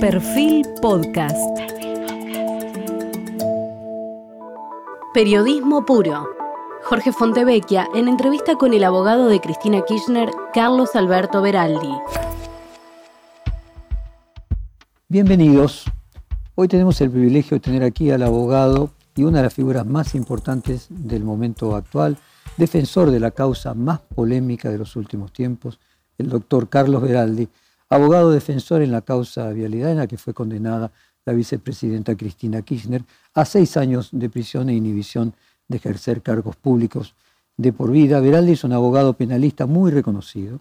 Perfil Podcast. Periodismo puro. Jorge Fontevecchia en entrevista con el abogado de Cristina Kirchner, Carlos Alberto Beraldi. Bienvenidos. Hoy tenemos el privilegio de tener aquí al abogado y una de las figuras más importantes del momento actual, defensor de la causa más polémica de los últimos tiempos, el doctor Carlos Beraldi, abogado defensor en la causa vialidad en la que fue condenada la vicepresidenta Cristina Kirchner a seis años de prisión e inhibición de ejercer cargos públicos de por vida. Beraldi es un abogado penalista muy reconocido,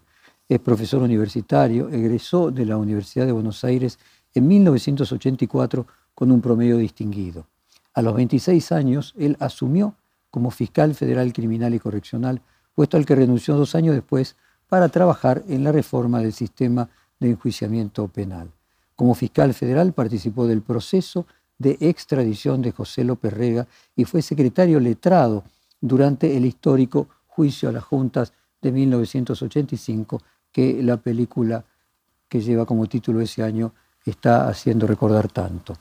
es profesor universitario, egresó de la Universidad de Buenos Aires en 1984 con un promedio distinguido. A los 26 años, él asumió como fiscal federal criminal y correccional, puesto al que renunció dos años después para trabajar en la reforma del sistema de enjuiciamiento penal. Como fiscal federal participó del proceso de extradición de José López Rega y fue secretario letrado durante el histórico juicio a las juntas de 1985 que la película que lleva como título ese año está haciendo recordar tanto.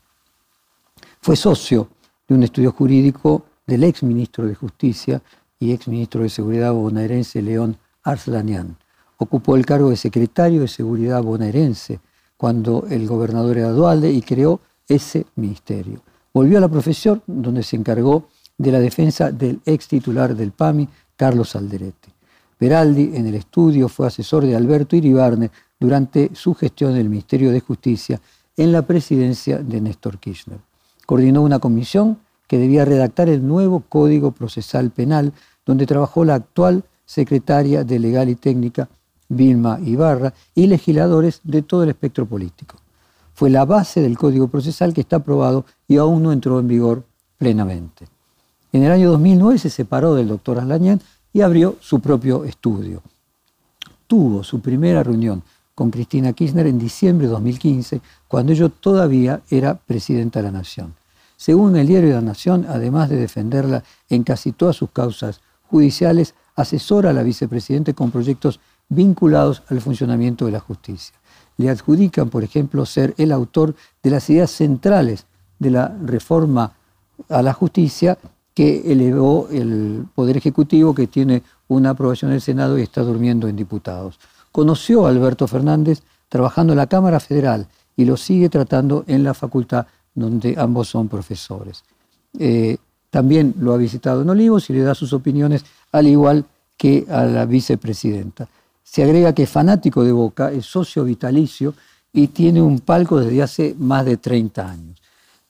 Fue socio de un estudio jurídico del ex ministro de Justicia y ex ministro de Seguridad bonaerense León Arslanian. Ocupó el cargo de secretario de Seguridad bonaerense cuando el gobernador era Dualde y creó ese ministerio. Volvió a la profesión donde se encargó de la defensa del ex titular del PAMI, Carlos Alderete. Peraldi en el estudio fue asesor de Alberto Iribarne durante su gestión del Ministerio de Justicia en la presidencia de Néstor Kirchner. Coordinó una comisión que debía redactar el nuevo Código Procesal Penal, donde trabajó la actual secretaria de Legal y Técnica, Vilma Ibarra, y legisladores de todo el espectro político. Fue la base del Código Procesal que está aprobado y aún no entró en vigor plenamente. En el año 2009 se separó del doctor Aslañán y abrió su propio estudio. Tuvo su primera reunión con Cristina Kirchner en diciembre de 2015, cuando ella todavía era presidenta de la Nación. Según el diario de la Nación, además de defenderla en casi todas sus causas judiciales, asesora a la vicepresidenta con proyectos vinculados al funcionamiento de la justicia. Le adjudican, por ejemplo, ser el autor de las ideas centrales de la reforma a la justicia que elevó el Poder Ejecutivo, que tiene una aprobación del Senado y está durmiendo en diputados. Conoció a Alberto Fernández trabajando en la Cámara Federal y lo sigue tratando en la facultad donde ambos son profesores. Eh, también lo ha visitado en Olivos y le da sus opiniones, al igual que a la vicepresidenta. Se agrega que es fanático de Boca, es socio vitalicio y tiene un palco desde hace más de 30 años.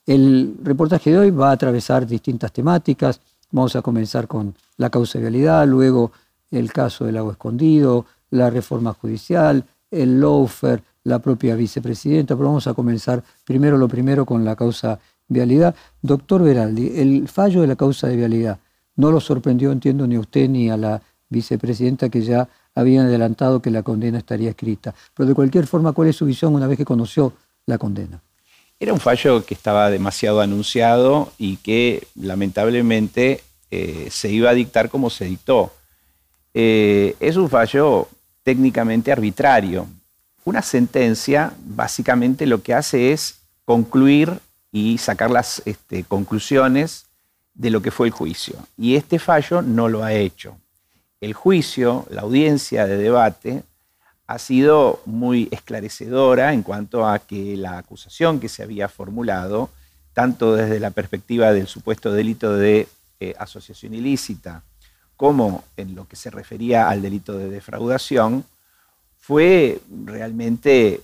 El reportaje de hoy va a atravesar distintas temáticas. Vamos a comenzar con la causabilidad, luego el caso del agua escondido, la reforma judicial, el lawfare, la propia vicepresidenta, pero vamos a comenzar primero lo primero con la causa vialidad. Doctor Veraldi, el fallo de la causa de vialidad no lo sorprendió, entiendo, ni a usted ni a la vicepresidenta que ya habían adelantado que la condena estaría escrita. Pero de cualquier forma, ¿cuál es su visión una vez que conoció la condena? Era un fallo que estaba demasiado anunciado y que lamentablemente eh, se iba a dictar como se dictó. Eh, es un fallo técnicamente arbitrario, una sentencia básicamente lo que hace es concluir y sacar las este, conclusiones de lo que fue el juicio. Y este fallo no lo ha hecho. El juicio, la audiencia de debate, ha sido muy esclarecedora en cuanto a que la acusación que se había formulado, tanto desde la perspectiva del supuesto delito de eh, asociación ilícita, como en lo que se refería al delito de defraudación, fue realmente,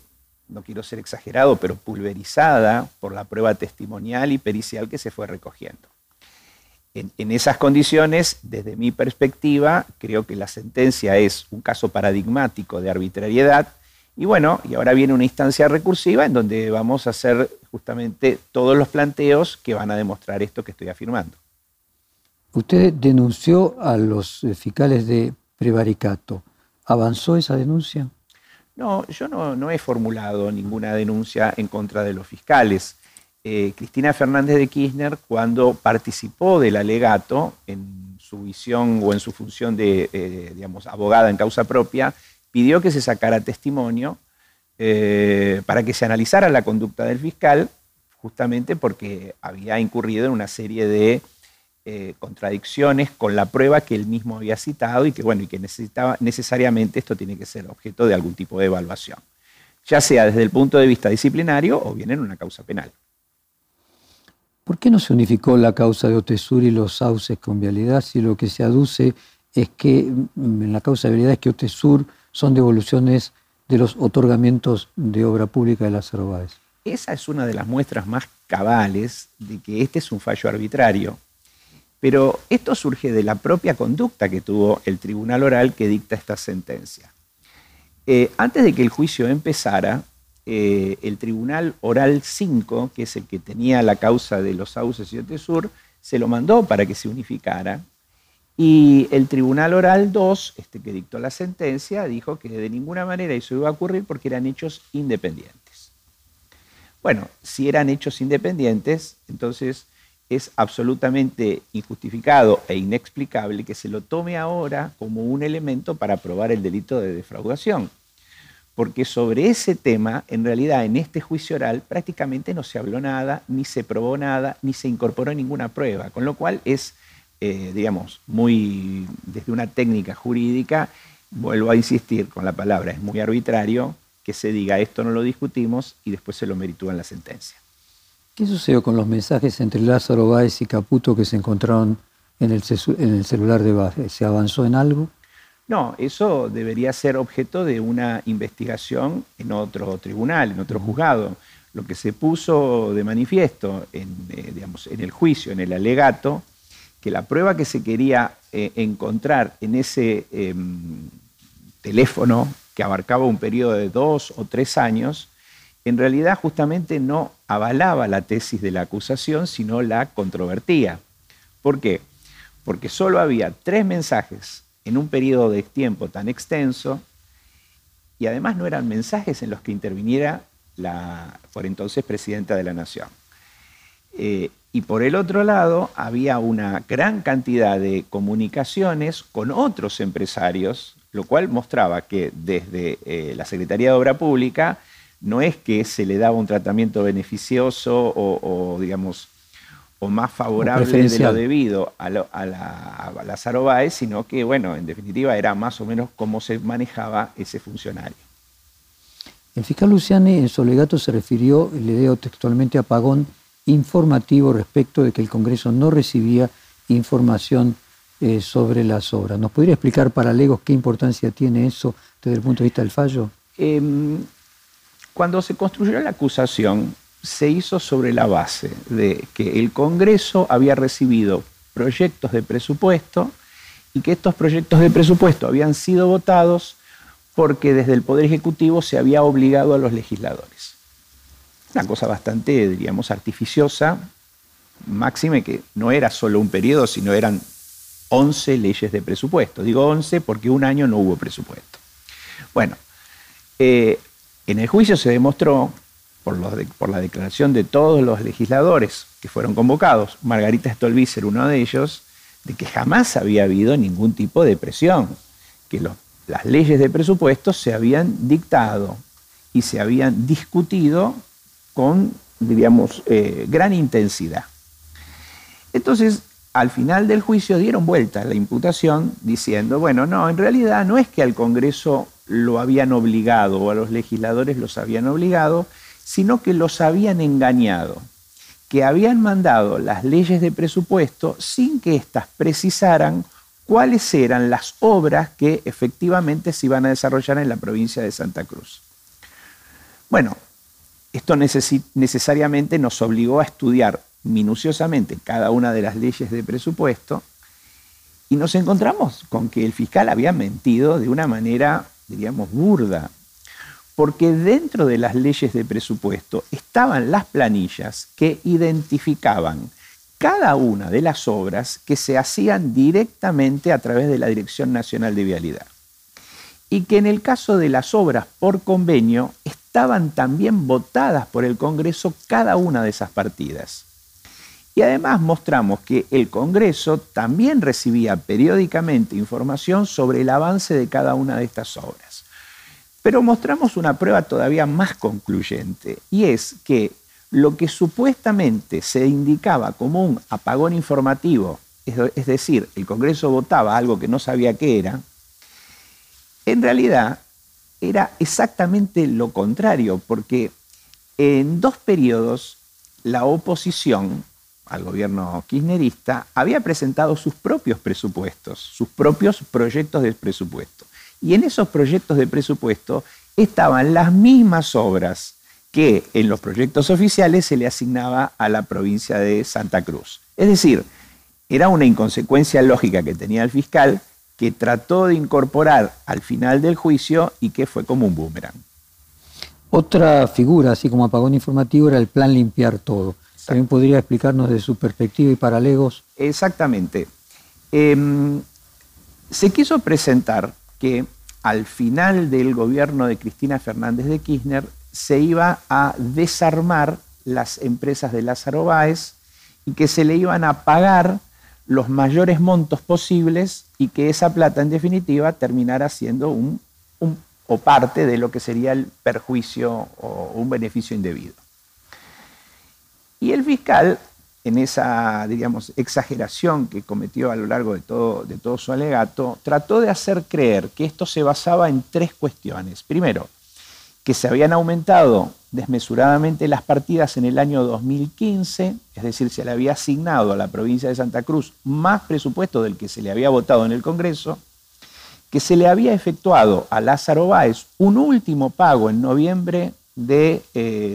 no quiero ser exagerado, pero pulverizada por la prueba testimonial y pericial que se fue recogiendo. En, esas condiciones, desde mi perspectiva, creo que la sentencia es un caso paradigmático de arbitrariedad. Y bueno, y ahora viene una instancia recursiva en donde vamos a hacer justamente todos los planteos que van a demostrar esto que estoy afirmando. Usted denunció a los fiscales de prevaricato. ¿Avanzó esa denuncia? No, yo no, he formulado ninguna denuncia en contra de los fiscales. Eh, Cristina Fernández de Kirchner, cuando participó del alegato en su visión o en su función de, eh, digamos, abogada en causa propia, pidió que se sacara testimonio eh, para que se analizara la conducta del fiscal, justamente porque había incurrido en una serie de contradicciones con la prueba que él mismo había citado y que, bueno, y que necesitaba necesariamente esto tiene que ser objeto de algún tipo de evaluación, ya sea desde el punto de vista disciplinario o bien en una causa penal. ¿Por qué no se unificó la causa de Otesur y los sauces con vialidad si lo que se aduce es que mm, en la causa de vialidad es que Otesur son devoluciones de los otorgamientos de obra pública de las Báez? Esa es una de las muestras más cabales de que este es un fallo arbitrario pero esto surge de la propia conducta que tuvo el tribunal oral que dicta esta sentencia. Eh, antes de que el juicio empezara, eh, el tribunal oral 5, que es el que tenía la causa de los sauces y de Tesur, se lo mandó para que se unificara. Y el tribunal oral 2, este que dictó la sentencia, dijo que de ninguna manera eso iba a ocurrir porque eran hechos independientes. Bueno, si eran hechos independientes, entonces es absolutamente injustificado e inexplicable que se lo tome ahora como un elemento para probar el delito de defraudación. Porque sobre ese tema, en realidad, en este juicio oral prácticamente no se habló nada, ni se probó nada, ni se incorporó ninguna prueba, con lo cual es, eh, digamos, muy, desde una técnica jurídica, vuelvo a insistir con la palabra, es muy arbitrario que se diga esto no lo discutimos y después se lo meritúa en la sentencia. ¿Qué sucedió con los mensajes entre Lázaro Báez y Caputo que se encontraron en el, celular de Báez? ¿Se avanzó en algo? No, eso debería ser objeto de una investigación en otro tribunal, en otro juzgado. Lo que se puso de manifiesto en, eh, digamos, en el juicio, en el alegato, que la prueba que se quería eh, encontrar en ese em, teléfono que abarcaba un periodo de dos o tres años, en realidad justamente no avalaba la tesis de la acusación, sino la controvertía. ¿Por qué? Porque solo había tres mensajes en un periodo de tiempo tan extenso y además no eran mensajes en los que interviniera la por entonces presidenta de la Nación. Eh, y por el otro lado, había una gran cantidad de comunicaciones con otros empresarios, lo cual mostraba que desde eh, la Secretaría de Obra Pública no es que se le daba un tratamiento beneficioso o, digamos, o más favorable de lo debido a, la, a sino que, bueno, en definitiva era más o menos cómo se manejaba ese funcionario. El fiscal Luciani en su alegato se refirió, le leo textualmente, apagón informativo respecto de que el Congreso no recibía información eh, sobre las obras. ¿Nos podría explicar para Legos qué importancia tiene eso desde el punto de vista del fallo? Em, cuando se construyó la acusación, se hizo sobre la base de que el Congreso había recibido proyectos de presupuesto y que estos proyectos de presupuesto habían sido votados porque desde el Poder Ejecutivo se había obligado a los legisladores. Una cosa bastante, diríamos, artificiosa, máxime que no era solo un periodo, sino eran 11 leyes de presupuesto. Digo 11 porque un año no hubo presupuesto. Bueno, eh, en el juicio se demostró, por, la declaración de todos los legisladores que fueron convocados, Margarita Stolbizer uno de ellos, de que jamás había habido ningún tipo de presión, que las leyes de presupuesto se habían dictado y se habían discutido con, diríamos, eh, gran intensidad. Entonces, al final del juicio dieron vuelta a la imputación diciendo, bueno, no, en realidad no es que al Congreso lo habían obligado o a los legisladores los habían obligado, sino que los habían engañado, que habían mandado las leyes de presupuesto sin que éstas precisaran cuáles eran las obras que efectivamente se iban a desarrollar en la provincia de Santa Cruz. Bueno, esto necesariamente nos obligó a estudiar minuciosamente cada una de las leyes de presupuesto y nos encontramos con que el fiscal había mentido de una manera diríamos, burda, porque dentro de las leyes de presupuesto estaban las planillas que identificaban cada una de las obras que se hacían directamente a través de la Dirección Nacional de Vialidad. Y que en el caso de las obras por convenio estaban también votadas por el Congreso cada una de esas partidas. Y además mostramos que el Congreso también recibía periódicamente información sobre el avance de cada una de estas obras. Pero mostramos una prueba todavía más concluyente, y es que lo que supuestamente se indicaba como un apagón informativo, es decir, el Congreso votaba algo que no sabía qué era, en realidad era exactamente lo contrario, porque en dos periodos la oposición al gobierno kirchnerista había presentado sus propios presupuestos, sus propios proyectos de presupuesto. Y en esos proyectos de presupuesto estaban las mismas obras que en los proyectos oficiales se le asignaba a la provincia de Santa Cruz. Es decir, era una inconsecuencia lógica que tenía el fiscal que trató de incorporar al final del juicio y que fue como un boomerang. Otra figura, así como apagón informativo, era el plan limpiar todo. ¿También podría explicarnos de su perspectiva y paralegos? Exactamente. Em, se quiso presentar que al final del gobierno de Cristina Fernández de Kirchner se iba a desarmar las empresas de Lázaro Báez y que se le iban a pagar los mayores montos posibles y que esa plata en definitiva terminara siendo un, o parte de lo que sería el perjuicio o un beneficio indebido. Y el fiscal, en esa, diríamos, exageración que cometió a lo largo de todo, su alegato, trató de hacer creer que esto se basaba en tres cuestiones. Primero, que se habían aumentado desmesuradamente las partidas en el año 2015, es decir, se le había asignado a la provincia de Santa Cruz más presupuesto del que se le había votado en el Congreso, que se le había efectuado a Lázaro Báez un último pago en noviembre de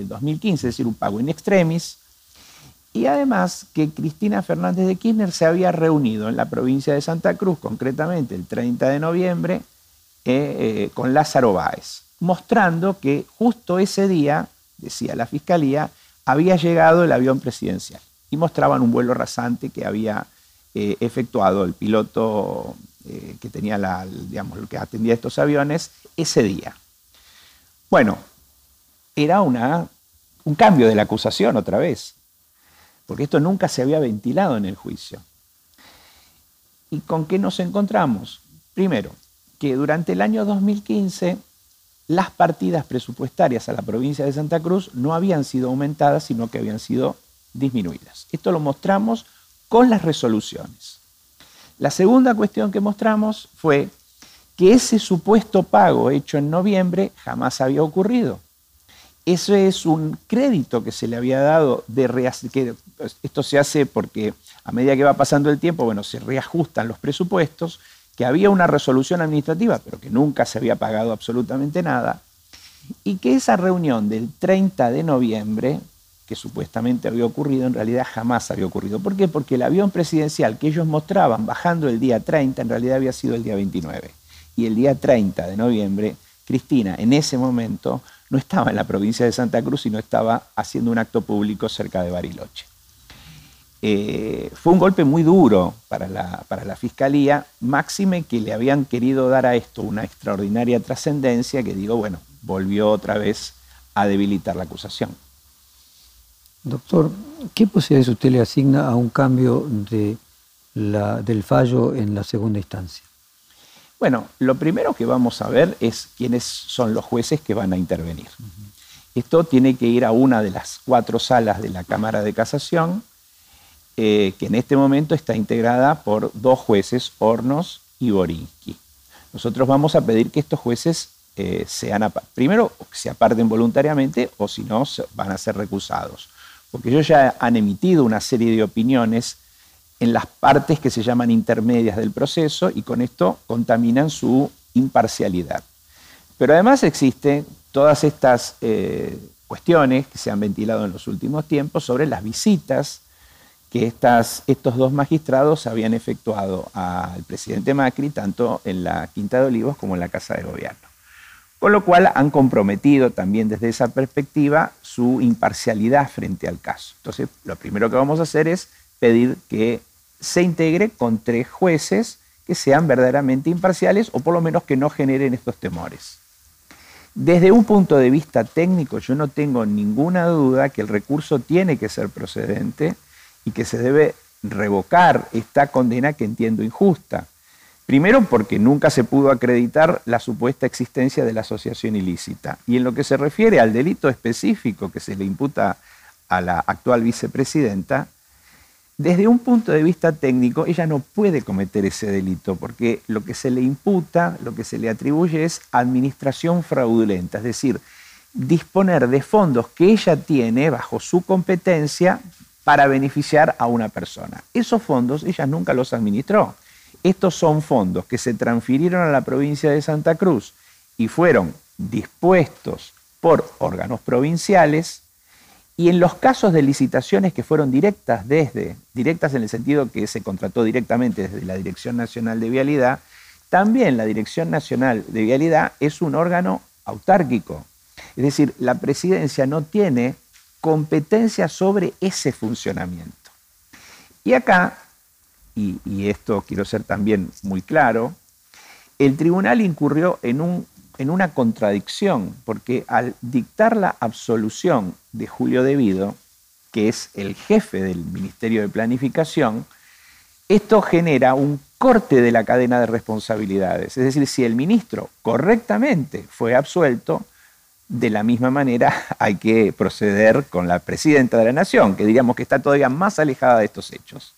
2015, eh, es decir, un pago in extremis, y además que Cristina Fernández de Kirchner se había reunido en la provincia de Santa Cruz, concretamente el 30 de noviembre, eh, eh, con Lázaro Báez mostrando que justo ese día, decía la Fiscalía, había llegado el avión presidencial y mostraban un vuelo rasante que había eh, efectuado el piloto que tenía la, digamos, que atendía estos aviones ese día. Bueno, era una, un cambio de la acusación otra vez, porque esto nunca se había ventilado en el juicio. ¿Y con qué nos encontramos? Primero, que durante el año 2015 las partidas presupuestarias a la provincia de Santa Cruz no habían sido aumentadas, sino que habían sido disminuidas. Esto lo mostramos con las resoluciones. La segunda cuestión que mostramos fue que ese supuesto pago hecho en noviembre jamás había ocurrido. Eso es un crédito que se le había dado de que esto se hace porque a medida que va pasando el tiempo, bueno, se reajustan los presupuestos que había una resolución administrativa, pero que nunca se había pagado absolutamente nada, y que esa reunión del 30 de noviembre, que supuestamente había ocurrido, en realidad jamás había ocurrido. ¿Por qué? Porque el avión presidencial que ellos mostraban bajando el día 30, en realidad había sido el día 29. Y el día 30 de noviembre, Cristina en ese momento no estaba en la provincia de Santa Cruz, sino estaba haciendo un acto público cerca de Bariloche. Eh, fue un golpe muy duro para la, para la Fiscalía, máxime que le habían querido dar a esto una extraordinaria trascendencia que digo, bueno, volvió otra vez a debilitar la acusación. Doctor, ¿qué posibilidades usted le asigna a un cambio de la, del fallo en la segunda instancia? Bueno, lo primero que vamos a ver es quiénes son los jueces que van a intervenir. Esto tiene que ir a una de las cuatro salas de la Cámara de Casación, eh, que en este momento está integrada por dos jueces, Hornos y Borinsky. Nosotros vamos a pedir que estos jueces eh, sean, primero, se aparten voluntariamente o si no, van a ser recusados. Porque ellos ya han emitido una serie de opiniones en las partes que se llaman intermedias del proceso y con esto contaminan su imparcialidad. Pero además existen todas estas eh, cuestiones que se han ventilado en los últimos tiempos sobre las visitas que estas, estos dos magistrados habían efectuado al presidente Macri tanto en la Quinta de Olivos como en la Casa de Gobierno. Con lo cual han comprometido también desde esa perspectiva su imparcialidad frente al caso. Entonces, lo primero que vamos a hacer es pedir que se integre con tres jueces que sean verdaderamente imparciales o por lo menos que no generen estos temores. Desde un punto de vista técnico, yo no tengo ninguna duda que el recurso tiene que ser procedente y que se debe revocar esta condena que entiendo injusta. Primero porque nunca se pudo acreditar la supuesta existencia de la asociación ilícita. Y en lo que se refiere al delito específico que se le imputa a la actual vicepresidenta, desde un punto de vista técnico, ella no puede cometer ese delito, porque lo que se le imputa, lo que se le atribuye es administración fraudulenta, es decir, disponer de fondos que ella tiene bajo su competencia para beneficiar a una persona. Esos fondos ella nunca los administró. Estos son fondos que se transfirieron a la provincia de Santa Cruz y fueron dispuestos por órganos provinciales y en los casos de licitaciones que fueron directas desde, directas en el sentido que se contrató directamente desde la Dirección Nacional de Vialidad, también la Dirección Nacional de Vialidad es un órgano autárquico. Es decir, la presidencia no tiene competencia sobre ese funcionamiento. Y acá y, esto quiero ser también muy claro, el tribunal incurrió en, un, en una contradicción, porque al dictar la absolución de Julio Devido, que es el jefe del Ministerio de Planificación, esto genera un corte de la cadena de responsabilidades. Es decir, si el ministro correctamente fue absuelto, de la misma manera hay que proceder con la presidenta de la Nación, que diríamos que está todavía más alejada de estos hechos.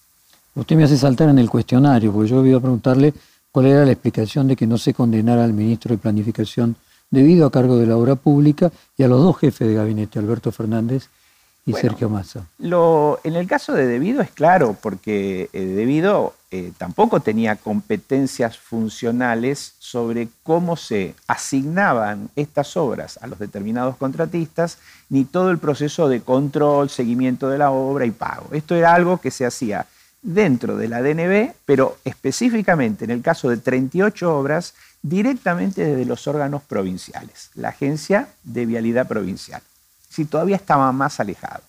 Usted me hace saltar en el cuestionario, porque yo iba a preguntarle cuál era la explicación de que no se condenara al ministro de Planificación debido a cargo de la obra pública y a los dos jefes de gabinete, Alberto Fernández y Sergio Massa. Lo, en el caso de Debido es claro, porque eh, Debido eh, tampoco tenía competencias funcionales sobre cómo se asignaban estas obras a los determinados contratistas, ni todo el proceso de control, seguimiento de la obra y pago. Esto era algo que se hacía dentro de la DNB, pero específicamente en el caso de 38 obras, directamente desde los órganos provinciales, la Agencia de Vialidad Provincial. Si todavía estaba más alejado.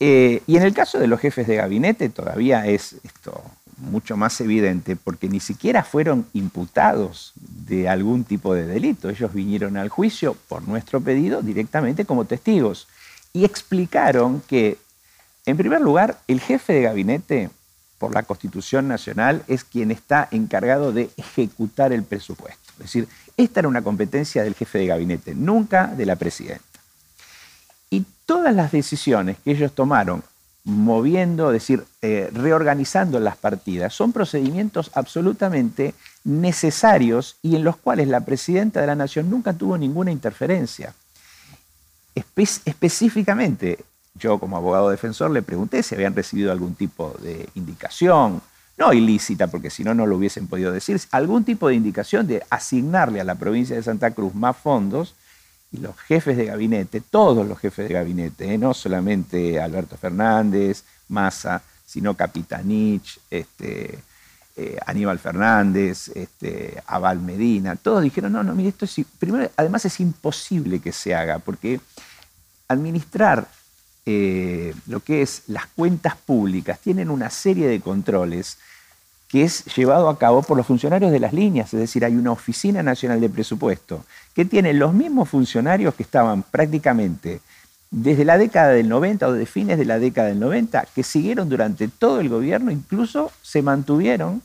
Eh, y en el caso de los jefes de gabinete todavía es esto mucho más evidente porque ni siquiera fueron imputados de algún tipo de delito. Ellos vinieron al juicio por nuestro pedido directamente como testigos y explicaron que en primer lugar, el jefe de gabinete, por la Constitución Nacional, es quien está encargado de ejecutar el presupuesto. Es decir, esta era una competencia del jefe de gabinete, nunca de la presidenta. Y todas las decisiones que ellos tomaron, moviendo, es decir, eh, reorganizando las partidas, son procedimientos absolutamente necesarios y en los cuales la presidenta de la Nación nunca tuvo ninguna interferencia. específicamente, yo como abogado defensor le pregunté si habían recibido algún tipo de indicación, no ilícita, porque si no, no lo hubiesen podido decir, algún tipo de indicación de asignarle a la provincia de Santa Cruz más fondos y los jefes de gabinete, todos los jefes de gabinete, ¿eh? no solamente Alberto Fernández, Massa, sino Capitanich, este, eh, Aníbal Fernández, este, Abal Medina, todos dijeron, no, no, mire, esto es, primero, además es imposible que se haga, porque administrar eh, lo que es las cuentas públicas tienen una serie de controles que es llevado a cabo por los funcionarios de las líneas, es decir, hay una Oficina Nacional de Presupuesto que tiene los mismos funcionarios que estaban prácticamente desde la década del 90 o de fines de la década del 90, que siguieron durante todo el gobierno, incluso se mantuvieron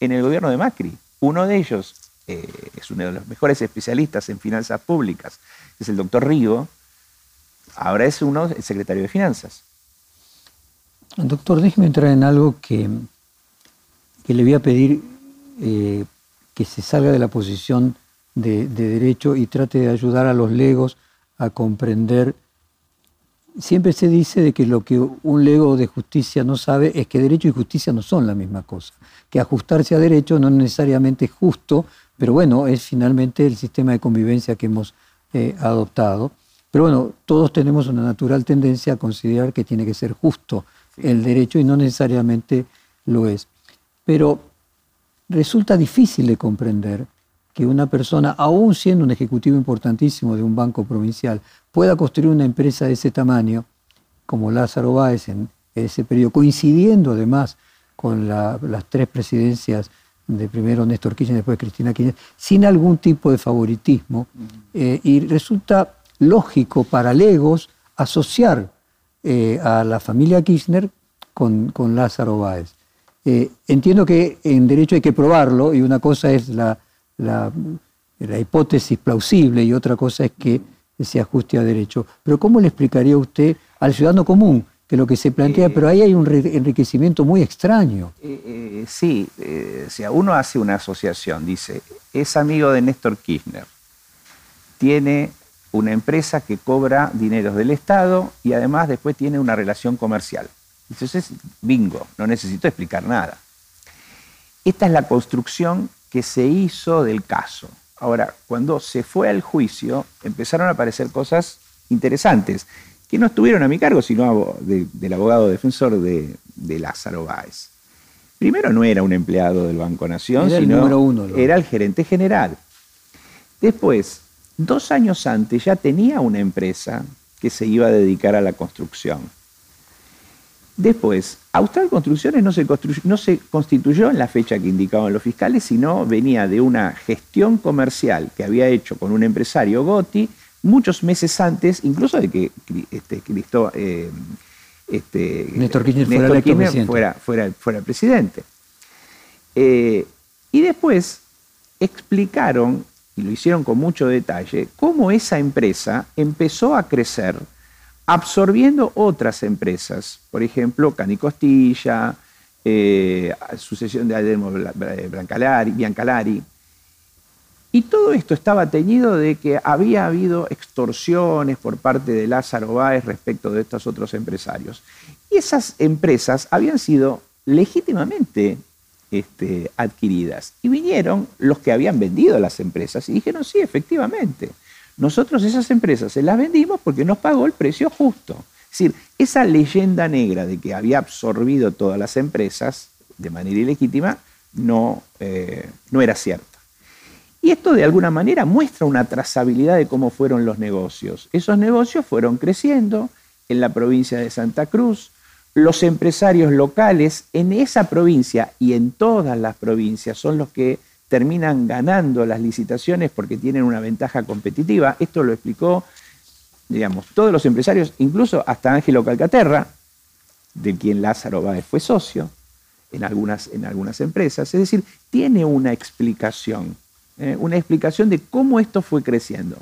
en el gobierno de Macri. Uno de ellos eh, es uno de los mejores especialistas en finanzas públicas, es el doctor Rigo, Ahora es uno el secretario de Finanzas. Doctor, déjeme entrar en algo que, que le voy a pedir eh, que se salga de la posición de, derecho y trate de ayudar a los legos a comprender. Siempre se dice de que lo que un lego de justicia no sabe es que derecho y justicia no son la misma cosa. Que ajustarse a derecho no necesariamente es justo, pero bueno, es finalmente el sistema de convivencia que hemos eh, adoptado. Pero bueno, todos tenemos una natural tendencia a considerar que tiene que ser justo el derecho y no necesariamente lo es. Pero resulta difícil de comprender que una persona, aún siendo un ejecutivo importantísimo de un banco provincial, pueda construir una empresa de ese tamaño, como Lázaro Báez en ese periodo, coincidiendo además con las tres presidencias de primero Néstor Kirchner, después Cristina Kirchner, sin algún tipo de favoritismo. Eh, y resulta lógico para Legos asociar eh, a la familia Kirchner con, Lázaro Báez. Eh, entiendo que en derecho hay que probarlo y una cosa es la, la, hipótesis plausible y otra cosa es que se ajuste a derecho. Pero ¿cómo le explicaría usted al ciudadano común que lo que se plantea, eh, pero ahí hay un enriquecimiento muy extraño? Eh, sí, si uno hace una asociación, dice, es amigo de Néstor Kirchner, tiene una empresa que cobra dineros del Estado y además después tiene una relación comercial. Entonces, bingo, no necesito explicar nada. Esta es la construcción que se hizo del caso. Ahora, cuando se fue al juicio, empezaron a aparecer cosas interesantes, que no estuvieron a mi cargo, sino del abogado defensor de, Lázaro Báez. Primero no era un empleado del Banco Nación, sino era el gerente general. Después, dos años antes ya tenía una empresa que se iba a dedicar a la construcción. Después, Austral Construcciones no se, no se, constituyó en la fecha que indicaban los fiscales, sino venía de una gestión comercial que había hecho con un empresario Gotti muchos meses antes, incluso de que este, Cristo, eh, este, Néstor Kirchner, fuera, fuera, fuera, presidente. Eh, y después explicaron, y lo hicieron con mucho detalle, cómo esa empresa empezó a crecer absorbiendo otras empresas, por ejemplo, Canicostilla, eh, sucesión de Adelmo Biancalari. Y todo esto estaba teñido de que había habido extorsiones por parte de Lázaro Báez respecto de estos otros empresarios. Y esas empresas habían sido legítimamente este, adquiridas. Y vinieron los que habían vendido las empresas y dijeron, sí, efectivamente, nosotros esas empresas se las vendimos porque nos pagó el precio justo. Es decir, esa leyenda negra de que había absorbido todas las empresas de manera ilegítima no, eh, no era cierta. Y esto de alguna manera muestra una trazabilidad de cómo fueron los negocios. Esos negocios fueron creciendo en la provincia de Santa Cruz. Los empresarios locales en esa provincia y en todas las provincias son los que terminan ganando las licitaciones porque tienen una ventaja competitiva. Esto lo explicó, digamos, todos los empresarios, incluso hasta Ángelo Calcaterra, de quien Lázaro Báez fue socio en algunas, en algunas empresas. Es decir, tiene una explicación, ¿eh? una explicación de cómo esto fue creciendo.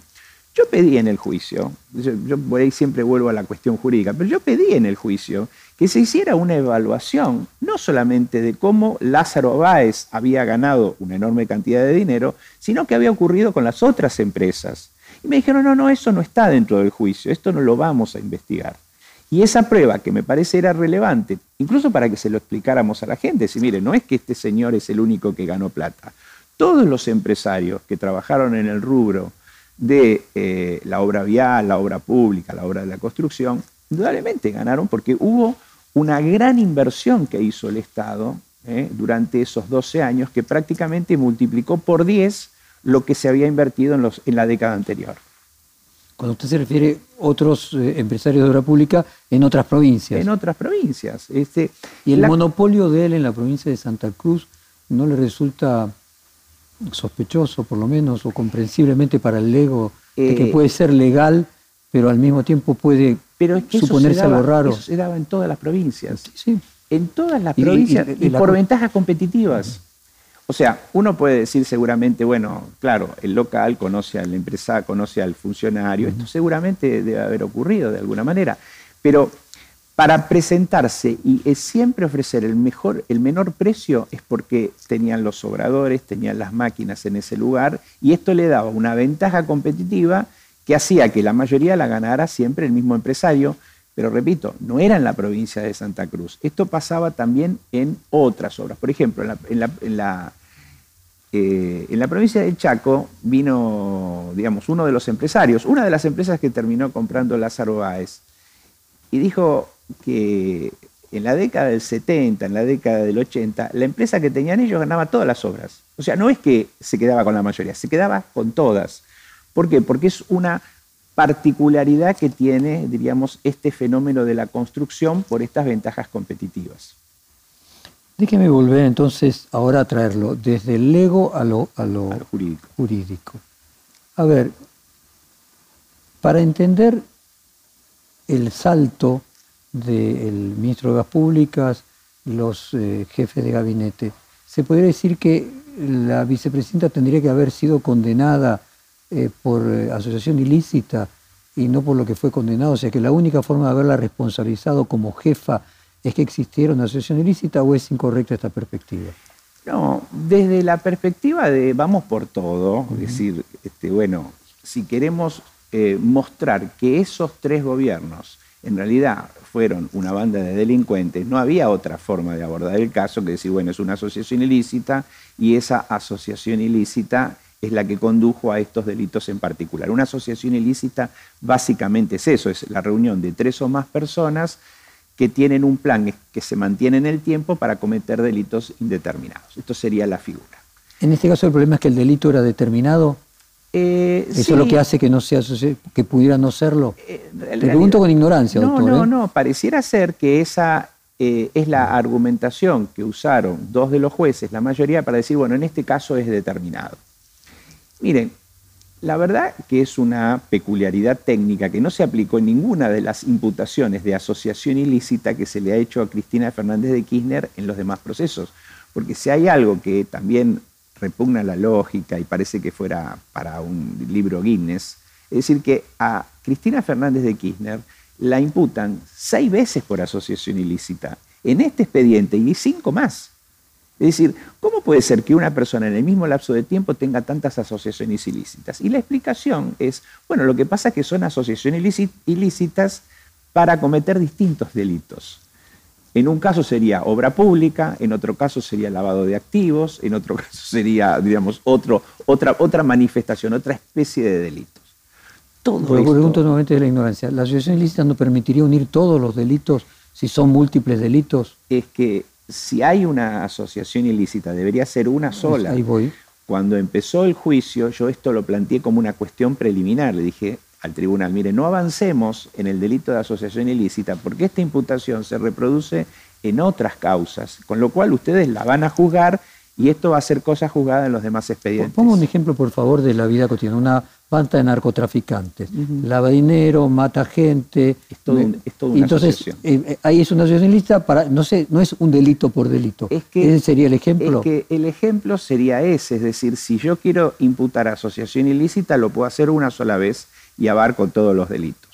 Yo pedí en el juicio, yo, por ahí siempre vuelvo a la cuestión jurídica, pero yo pedí en el juicio que se hiciera una evaluación, no solamente de cómo Lázaro Báez había ganado una enorme cantidad de dinero, sino que había ocurrido con las otras empresas. Y me dijeron, no, no, eso no está dentro del juicio, esto no lo vamos a investigar. Y esa prueba que me parece era relevante, incluso para que se lo explicáramos a la gente, si mire, no es que este señor es el único que ganó plata. Todos los empresarios que trabajaron en el rubro de eh, la obra vial, la obra pública, la obra de la construcción, indudablemente ganaron porque hubo una gran inversión que hizo el Estado eh, durante esos 12 años que prácticamente multiplicó por 10 lo que se había invertido en, los, en la década anterior. Cuando usted se refiere a otros eh, empresarios de obra pública en otras provincias. En otras provincias. Este, y el monopolio de él en la provincia de Santa Cruz no le resulta sospechoso, por lo menos, o comprensiblemente para el ego, de que eh, puede ser legal, pero al mismo tiempo puede pero suponerse algo raro. Eso se daba en todas las provincias. Sí. En todas las provincias, y, por ventajas competitivas. O sea, uno puede decir seguramente, bueno, claro, el local conoce al empresario, conoce al funcionario, esto seguramente debe haber ocurrido de alguna manera, pero para presentarse y siempre ofrecer el, mejor, el menor precio es porque tenían los obradores, tenían las máquinas en ese lugar y esto le daba una ventaja competitiva que hacía que la mayoría la ganara siempre el mismo empresario, pero repito, no era en la provincia de Santa Cruz. Esto pasaba también en otras obras. Por ejemplo, en la, eh, provincia de Chaco vino, digamos, uno de los empresarios, una de las empresas que terminó comprando Lázaro Báez, y dijo, que en la década del 70, en la década del 80, la empresa que tenían ellos ganaba todas las obras. O sea, no es que se quedaba con la mayoría, se quedaba con todas. ¿Por qué? Porque es una particularidad que tiene, diríamos, este fenómeno de la construcción por estas ventajas competitivas. Déjeme volver entonces ahora a traerlo desde el lego a lo, a lo, jurídico. jurídico. A ver, para entender el salto del ministro de Gas Públicas los eh, jefes de gabinete, ¿se podría decir que la vicepresidenta tendría que haber sido condenada eh, por eh, asociación ilícita y no por lo que fue condenado? O sea, que la única forma de haberla responsabilizado como jefa es que existiera una asociación ilícita o es incorrecta esta perspectiva? No, desde la perspectiva de vamos por todo, es decir, este, bueno, si queremos mostrar que esos tres gobiernos en realidad fueron una banda de delincuentes, no había otra forma de abordar el caso que decir, bueno, es una asociación ilícita y esa asociación ilícita es la que condujo a estos delitos en particular. Una asociación ilícita básicamente es eso, es la reunión de tres o más personas que tienen un plan que se mantiene en el tiempo para cometer delitos indeterminados. Esto sería la figura. En este caso el problema es que el delito era determinado eh, ¿Eso es lo que hace que no sea que pudiera no serlo? Eh, Te pregunto con ignorancia, no, doctor. No, ¿eh? no, pareciera ser que esa es la argumentación que usaron dos de los jueces, la mayoría, para decir, bueno, en este caso es determinado. Miren, la verdad que es una peculiaridad técnica que no se aplicó en ninguna de las imputaciones de asociación ilícita que se le ha hecho a Cristina Fernández de Kirchner en los demás procesos. Porque si hay algo que también repugna la lógica y parece que fuera para un libro Guinness. Es decir, que a Cristina Fernández de Kirchner la imputan seis veces por asociación ilícita en este expediente y cinco más. Es decir, ¿cómo puede ser que una persona en el mismo lapso de tiempo tenga tantas asociaciones ilícitas? Y la explicación es, bueno, lo que pasa es que son asociaciones ilícitas para cometer distintos delitos. En un caso sería obra pública, en otro caso sería lavado de activos, en otro caso sería, digamos, otro, otra, otra manifestación, otra especie de delitos. Todo esto, pregunto nuevamente de la ignorancia. ¿La asociación ilícita no permitiría unir todos los delitos si son múltiples delitos? Es que si hay una asociación ilícita, debería ser una sola. Ahí voy. Cuando empezó el juicio, yo esto lo planteé como una cuestión preliminar. Le dije, al tribunal, mire, no avancemos en el delito de asociación ilícita porque esta imputación se reproduce en otras causas, con lo cual ustedes la van a juzgar y esto va a ser cosa juzgada en los demás expedientes. Pongo un ejemplo, por favor, de la vida cotidiana. Una banda de narcotraficantes. Lava dinero, mata gente. Es todo, un, una entonces, eh, eh, ahí es una asociación ilícita para, no sé, no es un delito por delito. Es que, ¿Ese sería el ejemplo? Es que el ejemplo sería ese, es decir, si yo quiero imputar asociación ilícita, lo puedo hacer una sola vez y abarco todos los delitos.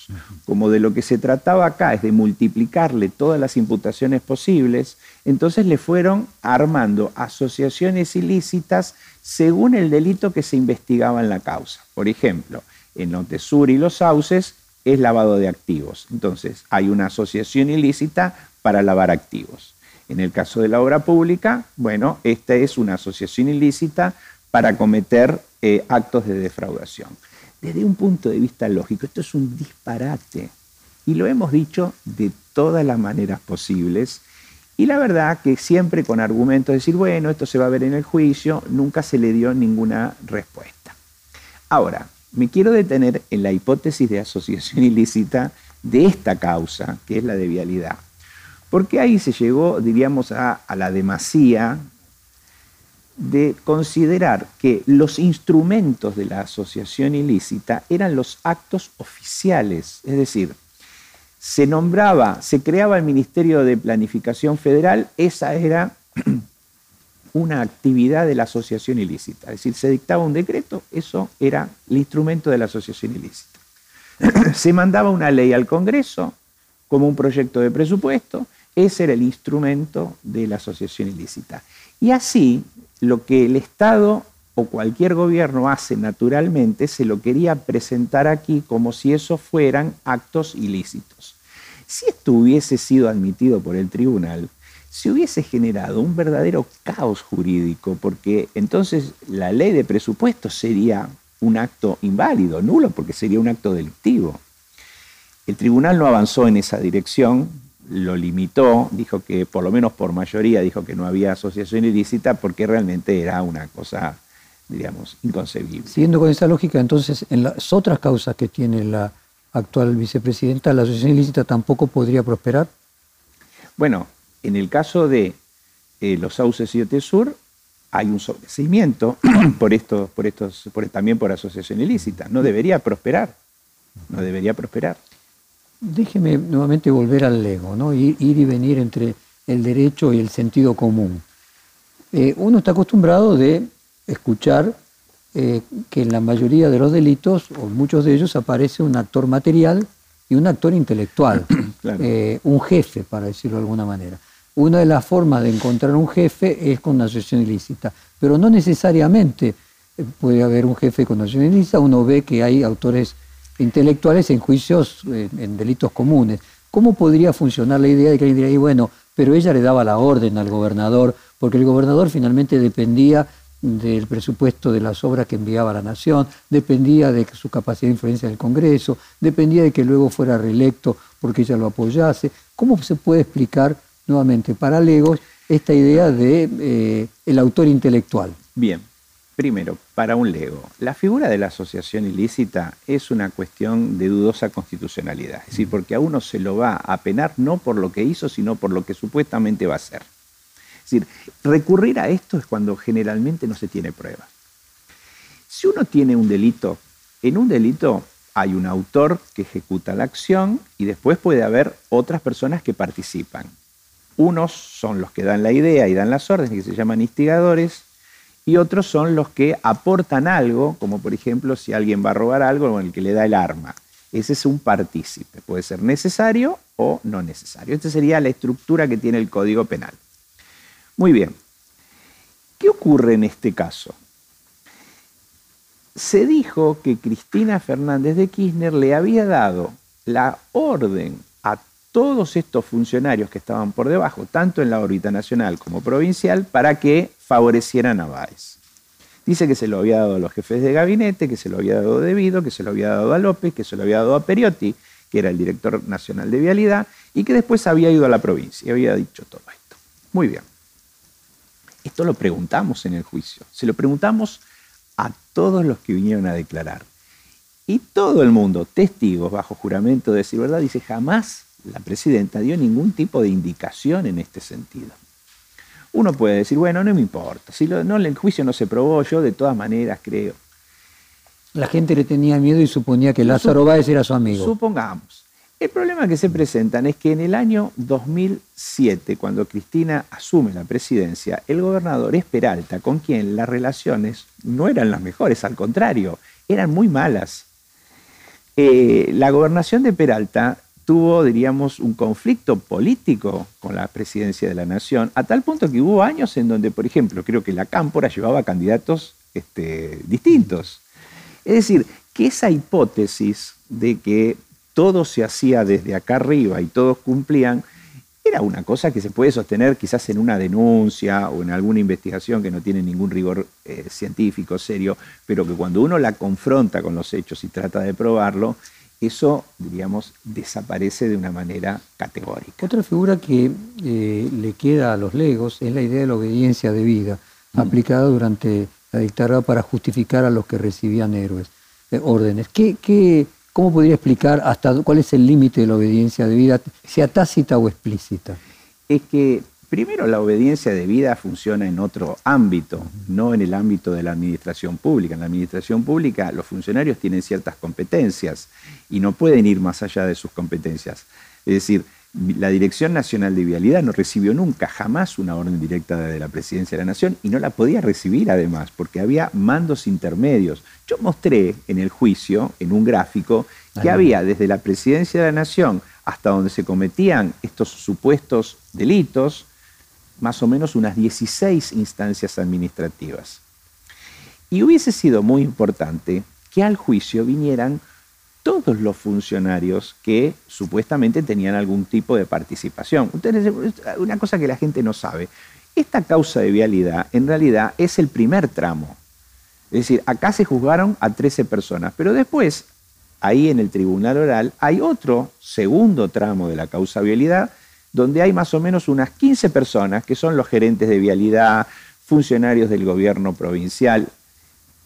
Como de lo que se trataba acá es de multiplicarle todas las imputaciones posibles, entonces le fueron armando asociaciones ilícitas según el delito que se investigaba en la causa. Por ejemplo, en Sur y los sauces es lavado de activos. Entonces, hay una asociación ilícita para lavar activos. En el caso de la obra pública, bueno, esta es una asociación ilícita para cometer eh, actos de defraudación desde un punto de vista lógico, esto es un disparate. Y lo hemos dicho de todas las maneras posibles. Y la verdad que siempre con argumentos de decir, bueno, esto se va a ver en el juicio, nunca se le dio ninguna respuesta. Ahora, me quiero detener en la hipótesis de asociación ilícita de esta causa, que es la de vialidad. Porque ahí se llegó, diríamos, a, a la demasía de considerar que los instrumentos de la asociación ilícita eran los actos oficiales, es decir, se nombraba, se creaba el Ministerio de Planificación Federal, esa era una actividad de la asociación ilícita, es decir, se dictaba un decreto, eso era el instrumento de la asociación ilícita. se mandaba una ley al Congreso como un proyecto de presupuesto, ese era el instrumento de la asociación ilícita. Y así lo que el Estado o cualquier gobierno hace naturalmente, se lo quería presentar aquí como si eso fueran actos ilícitos. Si esto hubiese sido admitido por el tribunal, se hubiese generado un verdadero caos jurídico, porque entonces la ley de presupuesto sería un acto inválido, nulo, porque sería un acto delictivo. El tribunal no avanzó en esa dirección, lo limitó, dijo que por lo menos por mayoría dijo que no había asociación ilícita porque realmente era una cosa, diríamos, inconcebible. Siguiendo con esa lógica, entonces, en las otras causas que tiene la actual vicepresidenta, ¿la asociación ilícita tampoco podría prosperar? Bueno, en el caso de eh, los sauces y Otesur, hay un sobreseimiento por estos, por estos, por, también por asociación ilícita. No debería prosperar. No debería prosperar. Déjeme nuevamente volver al Lego, ¿no? Ir, y venir entre el derecho y el sentido común. Eh, uno está acostumbrado de escuchar eh, que en la mayoría de los delitos, o muchos de ellos, aparece un actor material y un actor intelectual, eh, un jefe, para decirlo de alguna manera. Una de las formas de encontrar un jefe es con una asociación ilícita, pero no necesariamente puede haber un jefe con asociación ilícita, uno ve que hay autores intelectuales en juicios, en delitos comunes. ¿Cómo podría funcionar la idea de que alguien diría, bueno, pero ella le daba la orden al gobernador, porque el gobernador finalmente dependía del presupuesto de las obras que enviaba la nación, dependía de su capacidad de influencia en el Congreso, dependía de que luego fuera reelecto porque ella lo apoyase. ¿Cómo se puede explicar nuevamente para Legos esta idea de eh, el autor intelectual? Bien, Primero, para un lego, la figura de la asociación ilícita es una cuestión de dudosa constitucionalidad, es decir, porque a uno se lo va a penar no por lo que hizo, sino por lo que supuestamente va a hacer. Decir, recurrir a esto es cuando generalmente no se tiene prueba. Si uno tiene un delito, en un delito hay un autor que ejecuta la acción y después puede haber otras personas que participan. Unos son los que dan la idea y dan las órdenes, que se llaman instigadores, y otros son los que aportan algo, como por ejemplo si alguien va a robar algo, en el que le da el arma. Ese es un partícipe, puede ser necesario o no necesario. Esta sería la estructura que tiene el Código Penal. Muy bien, ¿qué ocurre en este caso? Se dijo que Cristina Fernández de Kirchner le había dado la orden a todos estos funcionarios que estaban por debajo, tanto en la órbita nacional como provincial, para que favorecieran a Báez. Dice que se lo había dado a los jefes de gabinete, que se lo había dado a Devido, que se lo había dado a López, que se lo había dado a Periotti, que era el director nacional de Vialidad, y que después había ido a la provincia y había dicho todo esto. Muy bien. Esto lo preguntamos en el juicio. Se lo preguntamos a todos los que vinieron a declarar. Y todo el mundo, testigos bajo juramento de decir verdad, dice jamás la presidenta dio ningún tipo de indicación en este sentido. Uno puede decir, bueno, no me importa, si no, el juicio no se probó, yo de todas maneras creo. La gente le tenía miedo y suponía que Lázaro Báez era su amigo. Supongamos. El problema que se presentan es que en el año 2007, cuando Cristina asume la presidencia, el gobernador es Peralta, con quien las relaciones no eran las mejores, al contrario, eran muy malas. Eh, la gobernación de Peralta tuvo, diríamos, un conflicto político con la presidencia de la nación, a tal punto que hubo años en donde, por ejemplo, creo que la Cámpora llevaba candidatos este, distintos. Es decir, que esa hipótesis de que todo se hacía desde acá arriba y todos cumplían, era una cosa que se puede sostener quizás en una denuncia o en alguna investigación que no tiene ningún rigor eh, científico serio, pero que cuando uno la confronta con los hechos y trata de probarlo, eso, diríamos, desaparece de una manera categórica. Otra figura que eh, le queda a los legos es la idea de la obediencia debida, mm. aplicada durante la dictadura para justificar a los que recibían héroes, eh, órdenes. ¿Qué, cómo podría explicar hasta cuál es el límite de la obediencia debida, sea tácita o explícita? Es que Primero, la obediencia debida funciona en otro ámbito, no en el ámbito de la administración pública. En la administración pública los funcionarios tienen ciertas competencias y no pueden ir más allá de sus competencias. Es decir, la Dirección Nacional de Vialidad no recibió nunca, jamás una orden directa de la Presidencia de la Nación y no la podía recibir además, porque había mandos intermedios. Yo mostré en el juicio, en un gráfico, que había desde la Presidencia de la Nación hasta donde se cometían estos supuestos delitos, más o menos unas 16 instancias administrativas. Y hubiese sido muy importante que al juicio vinieran todos los funcionarios que supuestamente tenían algún tipo de participación. una cosa que la gente no sabe, esta causa de vialidad en realidad es el primer tramo. Es decir, acá se juzgaron a 13 personas, pero después, ahí en el tribunal oral, hay otro segundo tramo de la causa de vialidad donde hay más o menos unas 15 personas que son los gerentes de vialidad, funcionarios del gobierno provincial,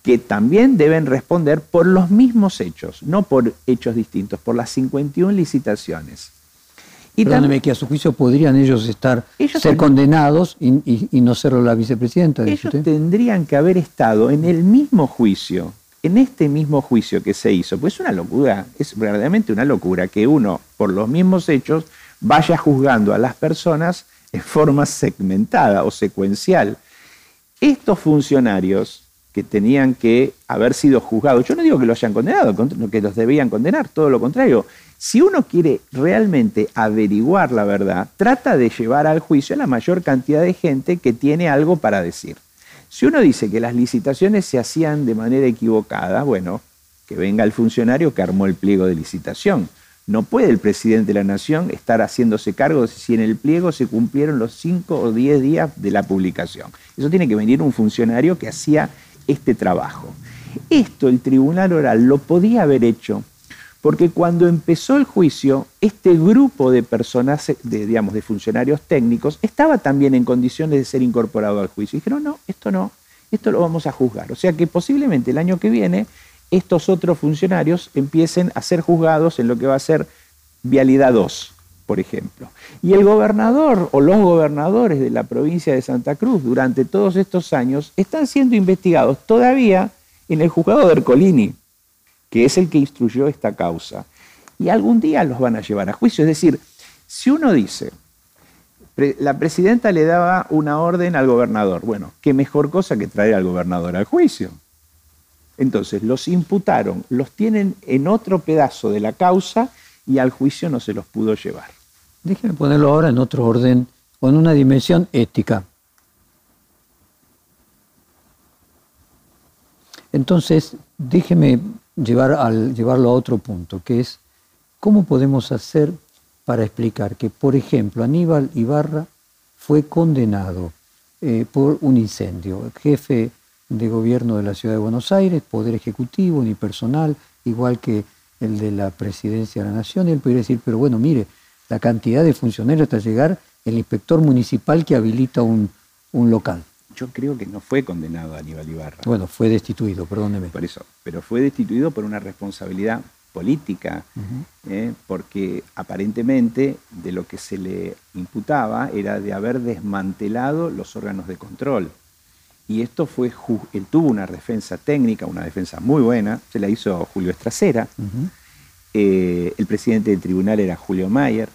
que también deben responder por los mismos hechos, no por hechos distintos, por las 51 licitaciones. Y Perdóneme que a su juicio podrían ellos estar, ser condenados y, no serlo la vicepresidenta. Ellos tendrían que haber estado en el mismo juicio, en este mismo juicio que se hizo, pues es una locura, es verdaderamente una locura que uno, por los mismos hechos, vaya juzgando a las personas en forma segmentada o secuencial. Estos funcionarios que tenían que haber sido juzgados, yo no digo que lo hayan condenado, que los debían condenar, todo lo contrario. Si uno quiere realmente averiguar la verdad, trata de llevar al juicio a la mayor cantidad de gente que tiene algo para decir. Si uno dice que las licitaciones se hacían de manera equivocada, bueno, que venga el funcionario que armó el pliego de licitación. No puede el presidente de la Nación estar haciéndose cargo si en el pliego se cumplieron los cinco o diez días de la publicación. Eso tiene que venir un funcionario que hacía este trabajo. Esto el tribunal oral lo podía haber hecho porque cuando empezó el juicio, este grupo de personas, de, digamos, de funcionarios técnicos, estaba también en condiciones de ser incorporado al juicio. Y dijeron, no, esto no, esto lo vamos a juzgar. O sea que posiblemente el año que viene estos otros funcionarios empiecen a ser juzgados en lo que va a ser Vialidad 2, por ejemplo. Y el gobernador o los gobernadores de la provincia de Santa Cruz durante todos estos años están siendo investigados todavía en el juzgado de Ercolini que es el que instruyó esta causa. Y algún día los van a llevar a juicio. Es decir, si uno dice, la presidenta le daba una orden al gobernador, bueno, qué mejor cosa que traer al gobernador al juicio. Entonces, los imputaron, los tienen en otro pedazo de la causa y al juicio no se los pudo llevar. Déjenme ponerlo ahora en otro orden o en una dimensión ética. Entonces, déjeme llevar al, llevarlo a otro punto, que es cómo podemos hacer para explicar que, por ejemplo, Aníbal Ibarra fue condenado eh, por un incendio, jefe de gobierno de la ciudad de Buenos Aires, poder ejecutivo, unipersonal, igual que el de la presidencia de la nación, él podría decir, pero bueno, mire, la cantidad de funcionarios hasta llegar el inspector municipal que habilita un, un local yo creo que no fue condenado a Aníbal Ibarra. Bueno, fue destituido, perdóneme. Por eso, pero fue destituido por una responsabilidad política, ¿eh? porque aparentemente de lo que se le imputaba era de haber desmantelado los órganos de control. Y esto fue, él tuvo una defensa técnica, una defensa muy buena, se la hizo Julio Estracera, eh, el presidente del tribunal era Julio Mayer,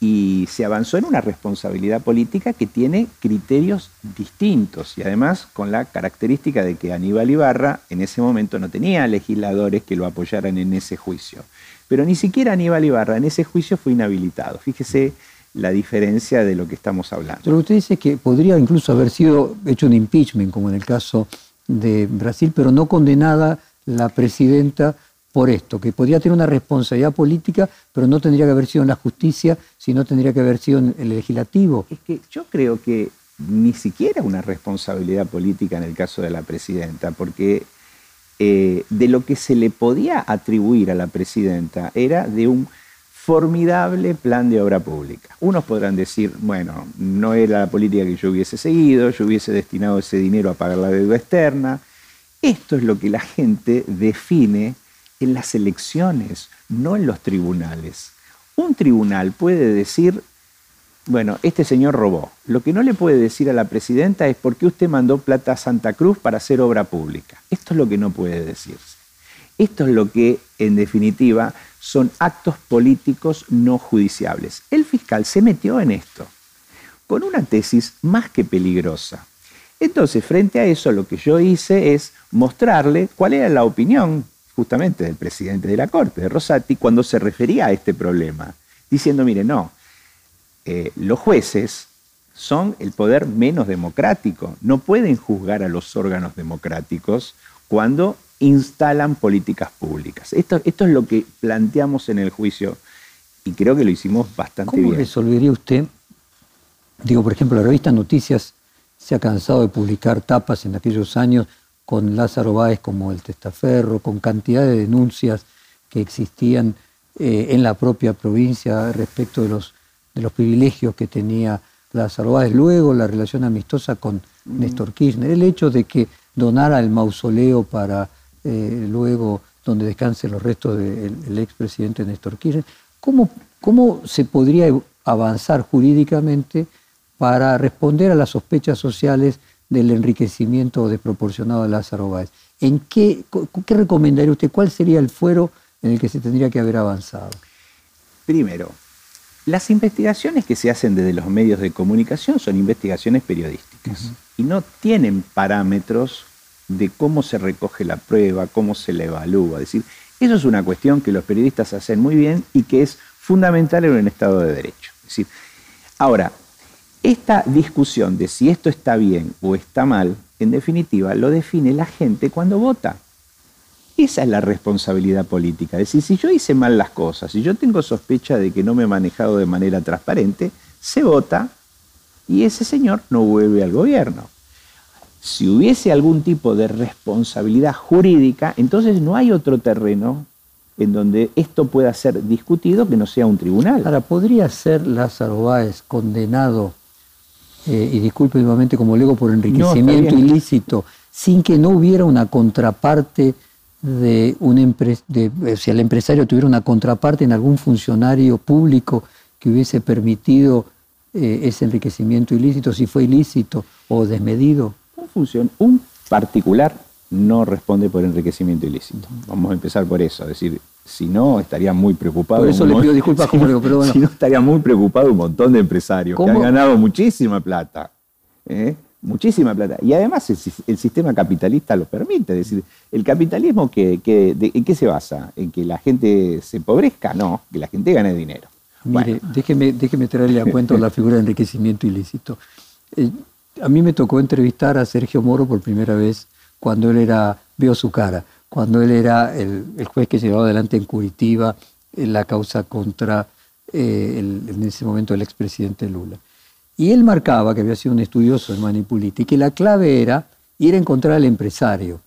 y se avanzó en una responsabilidad política que tiene criterios distintos y además con la característica de que Aníbal Ibarra en ese momento no tenía legisladores que lo apoyaran en ese juicio. Pero ni siquiera Aníbal Ibarra en ese juicio fue inhabilitado. Fíjese la diferencia de lo que estamos hablando. Pero usted dice que podría incluso haber sido hecho un impeachment, como en el caso de Brasil, pero no condenada la presidenta por esto, que podría tener una responsabilidad política, pero no tendría que haber sido en la justicia, sino tendría que haber sido en el legislativo. Es que yo creo que ni siquiera una responsabilidad política en el caso de la presidenta, porque eh, de lo que se le podía atribuir a la presidenta era de un formidable plan de obra pública. Unos podrán decir, bueno, no era la política que yo hubiese seguido, yo hubiese destinado ese dinero a pagar la deuda externa. Esto es lo que la gente define en las elecciones, no en los tribunales. Un tribunal puede decir, bueno, este señor robó. Lo que no le puede decir a la presidenta es por qué usted mandó plata a Santa Cruz para hacer obra pública. Esto es lo que no puede decirse. Esto es lo que, en definitiva, son actos políticos no judiciables. El fiscal se metió en esto con una tesis más que peligrosa. Entonces, frente a eso, lo que yo hice es mostrarle cuál era la opinión justamente del presidente de la Corte, de Rosati, cuando se refería a este problema, diciendo, mire, no, eh, los jueces son el poder menos democrático, no pueden juzgar a los órganos democráticos cuando instalan políticas públicas. Esto, esto es lo que planteamos en el juicio y creo que lo hicimos bastante bien. ¿Cómo resolvería usted? Digo, por ejemplo, la revista Noticias se ha cansado de publicar tapas en aquellos años con Lázaro Báez como el testaferro, con cantidad de denuncias que existían eh, en la propia provincia respecto de los, de los privilegios que tenía Lázaro Báez. Luego la relación amistosa con Néstor Kirchner, el hecho de que donara el mausoleo para eh, luego donde descansen los restos del expresidente Néstor Kirchner. ¿Cómo, ¿Cómo se podría avanzar jurídicamente para responder a las sospechas sociales del enriquecimiento desproporcionado de Lázaro Báez. ¿En qué, qué recomendaría usted? ¿Cuál sería el fuero en el que se tendría que haber avanzado? Primero, las investigaciones que se hacen desde los medios de comunicación son investigaciones periodísticas y no tienen parámetros de cómo se recoge la prueba, cómo se la evalúa. Es decir, eso es una cuestión que los periodistas hacen muy bien y que es fundamental en un Estado de Derecho. Es decir, ahora, esta discusión de si esto está bien o está mal, en definitiva, lo define la gente cuando vota. Esa es la responsabilidad política. Es decir, si yo hice mal las cosas, si yo tengo sospecha de que no me he manejado de manera transparente, se vota y ese señor no vuelve al gobierno. Si hubiese algún tipo de responsabilidad jurídica, entonces no hay otro terreno en donde esto pueda ser discutido que no sea un tribunal. Ahora, ¿podría ser Lázaro Báez condenado, eh, y disculpe nuevamente como luego por enriquecimiento ilícito, sin que no hubiera una contraparte de un de, si el empresario tuviera una contraparte en algún funcionario público que hubiese permitido eh, ese enriquecimiento ilícito, si fue ilícito o desmedido? Un, un particular no responde por enriquecimiento ilícito. Vamos a empezar por eso. Es decir, si no, estaría muy preocupado. Por eso le pido disculpas, como digo, pero bueno. Si no, estaría muy preocupado un montón de empresarios que han ganado muchísima plata. ¿eh? muchísima plata. Y además el, sistema capitalista lo permite. Es decir, el capitalismo, que, ¿en qué se basa? ¿En que la gente se empobrezca? No, que la gente gane dinero. Mire, déjeme, déjeme traerle a cuento la figura de enriquecimiento ilícito. Eh, a mí me tocó entrevistar a Sergio Moro por primera vez cuando él era, veo su cara, cuando él era el, juez que llevaba adelante en Curitiba en la causa contra, eh, en ese momento, el expresidente Lula. Y él marcaba, que había sido un estudioso de Manipulita, y que la clave era ir a encontrar al empresario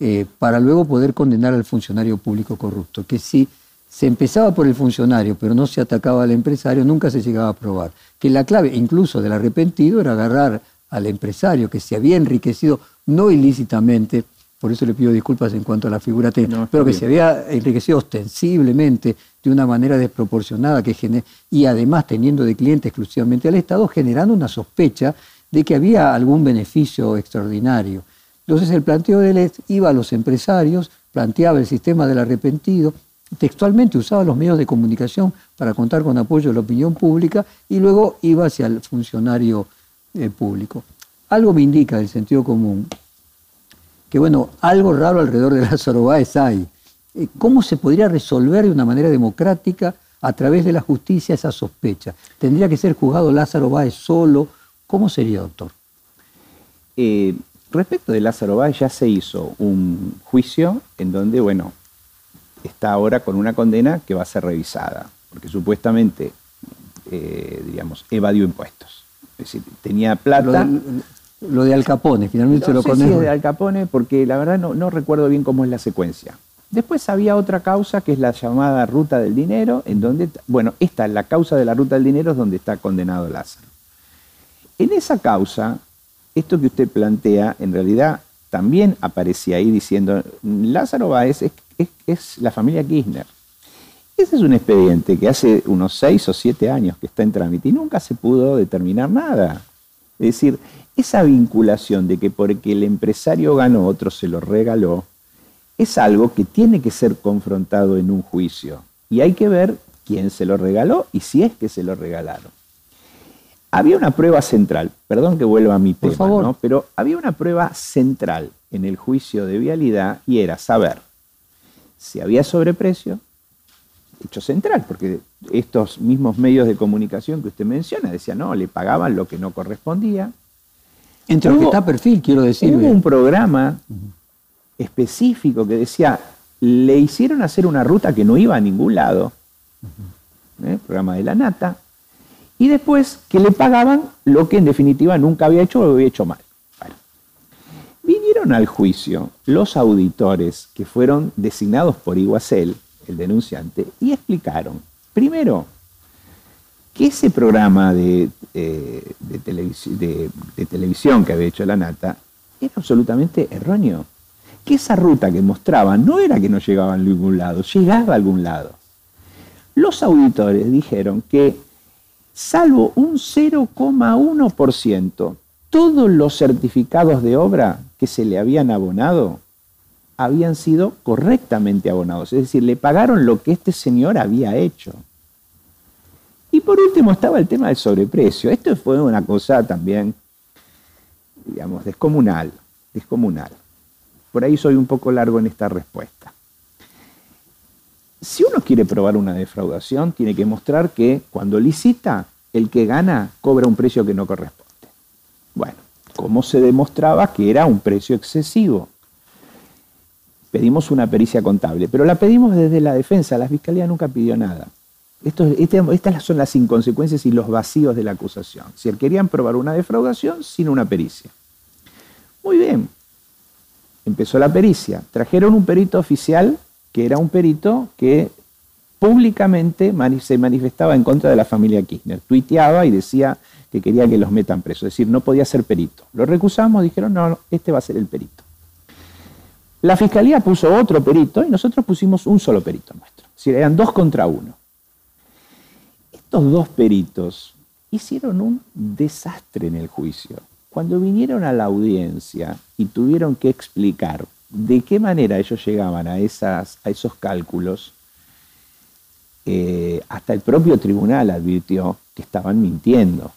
eh, para luego poder condenar al funcionario público corrupto. Que si se empezaba por el funcionario, pero no se atacaba al empresario, nunca se llegaba a probar. Que la clave, incluso del arrepentido, era agarrar al empresario que se había enriquecido no ilícitamente, por eso le pido disculpas en cuanto a la figura técnica, pero que se había enriquecido ostensiblemente de una manera desproporcionada que y además teniendo de cliente exclusivamente al Estado, generando una sospecha de que había algún beneficio extraordinario. Entonces el planteo de él iba a los empresarios, planteaba el sistema del arrepentido, textualmente usaba los medios de comunicación para contar con apoyo de la opinión pública y luego iba hacia el funcionario eh, público. Algo me indica el sentido común que, bueno, algo raro alrededor de Lázaro Báez hay. Eh, ¿Cómo se podría resolver de una manera democrática a través de la justicia esa sospecha? ¿Tendría que ser juzgado Lázaro Báez solo? ¿Cómo sería, doctor? Eh, respecto de Lázaro Báez ya se hizo un juicio en donde, bueno, está ahora con una condena que va a ser revisada, porque supuestamente, eh, digamos, evadió impuestos. Es decir, tenía plata. Lo de, Al Capone, finalmente se lo sé Si es de Al Capone, porque la verdad no, no recuerdo bien cómo es la secuencia. Después había otra causa que es la llamada ruta del dinero, en donde, bueno, esta es la causa de la ruta del dinero es donde está condenado Lázaro. En esa causa, esto que usted plantea, en realidad también aparecía ahí diciendo, Lázaro Báez es, es, la familia Kirchner. Ese es un expediente que hace unos seis o siete años que está en trámite y nunca se pudo determinar nada. Es decir, esa vinculación de que porque el empresario ganó, otro se lo regaló, es algo que tiene que ser confrontado en un juicio. Y hay que ver quién se lo regaló y si es que se lo regalaron. Había una prueba central, perdón que vuelva a mi tema, ¿no? pero había una prueba central en el juicio de vialidad y era saber si había sobreprecio, hecho central, porque estos mismos medios de comunicación que usted menciona decían, no, le pagaban lo que no correspondía. Entre los que está perfil, quiero decir. Hubo un programa específico que decía, le hicieron hacer una ruta que no iba a ningún lado, ¿eh? programa de la nata, y después que le pagaban lo que en definitiva nunca había hecho o había hecho mal. vinieron al juicio los auditores que fueron designados por Iguacel, el denunciante, y explicaron, primero, que ese programa de, eh, de televisión que había hecho la nata era absolutamente erróneo que esa ruta que mostraban no era que no llegaba a ningún lado, llegaba a algún lado. Los auditores dijeron que, salvo un 0,1%, todos los certificados de obra que se le habían abonado habían sido correctamente abonados, es decir, le pagaron lo que este señor había hecho. Y por último estaba el tema del sobreprecio. Esto fue una cosa también, digamos, descomunal, descomunal. Por ahí soy un poco largo en esta respuesta. Si uno quiere probar una defraudación, tiene que mostrar que cuando licita, el que gana cobra un precio que no corresponde. Bueno, ¿cómo se demostraba que era un precio excesivo? Pedimos una pericia contable, pero la pedimos desde la defensa, la fiscalía nunca pidió nada. Este, estas son las inconsecuencias y los vacíos de la acusación. Si querían probar una defraudación sin una pericia. Muy bien, empezó la pericia. Trajeron un perito oficial que era un perito que públicamente se manifestaba en contra de la familia Kirchner. Tuiteaba y decía que quería que los metan presos. Es decir, no podía ser perito. Lo recusamos, dijeron, no, este va a ser el perito. La fiscalía puso otro perito y nosotros pusimos un solo perito nuestro. Es decir, eran dos contra uno. Estos dos peritos hicieron un desastre en el juicio. Cuando vinieron a la audiencia y tuvieron que explicar de qué manera ellos llegaban a, esas, a esos cálculos, eh, hasta el propio tribunal advirtió que estaban mintiendo.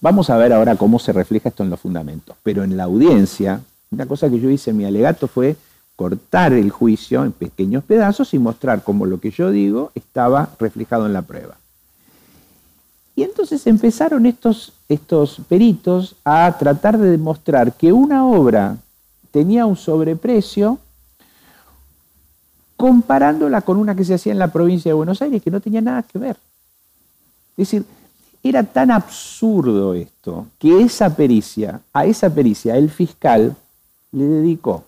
Vamos a ver ahora cómo se refleja esto en los fundamentos. Pero en la audiencia, una cosa que yo hice en mi alegato fue cortar el juicio en pequeños pedazos y mostrar cómo lo que yo digo estaba reflejado en la prueba. Y entonces empezaron estos, estos peritos a tratar de demostrar que una obra tenía un sobreprecio comparándola con una que se hacía en la provincia de Buenos Aires que no tenía nada que ver. Es decir, era tan absurdo esto que esa pericia, a esa pericia el fiscal le dedicó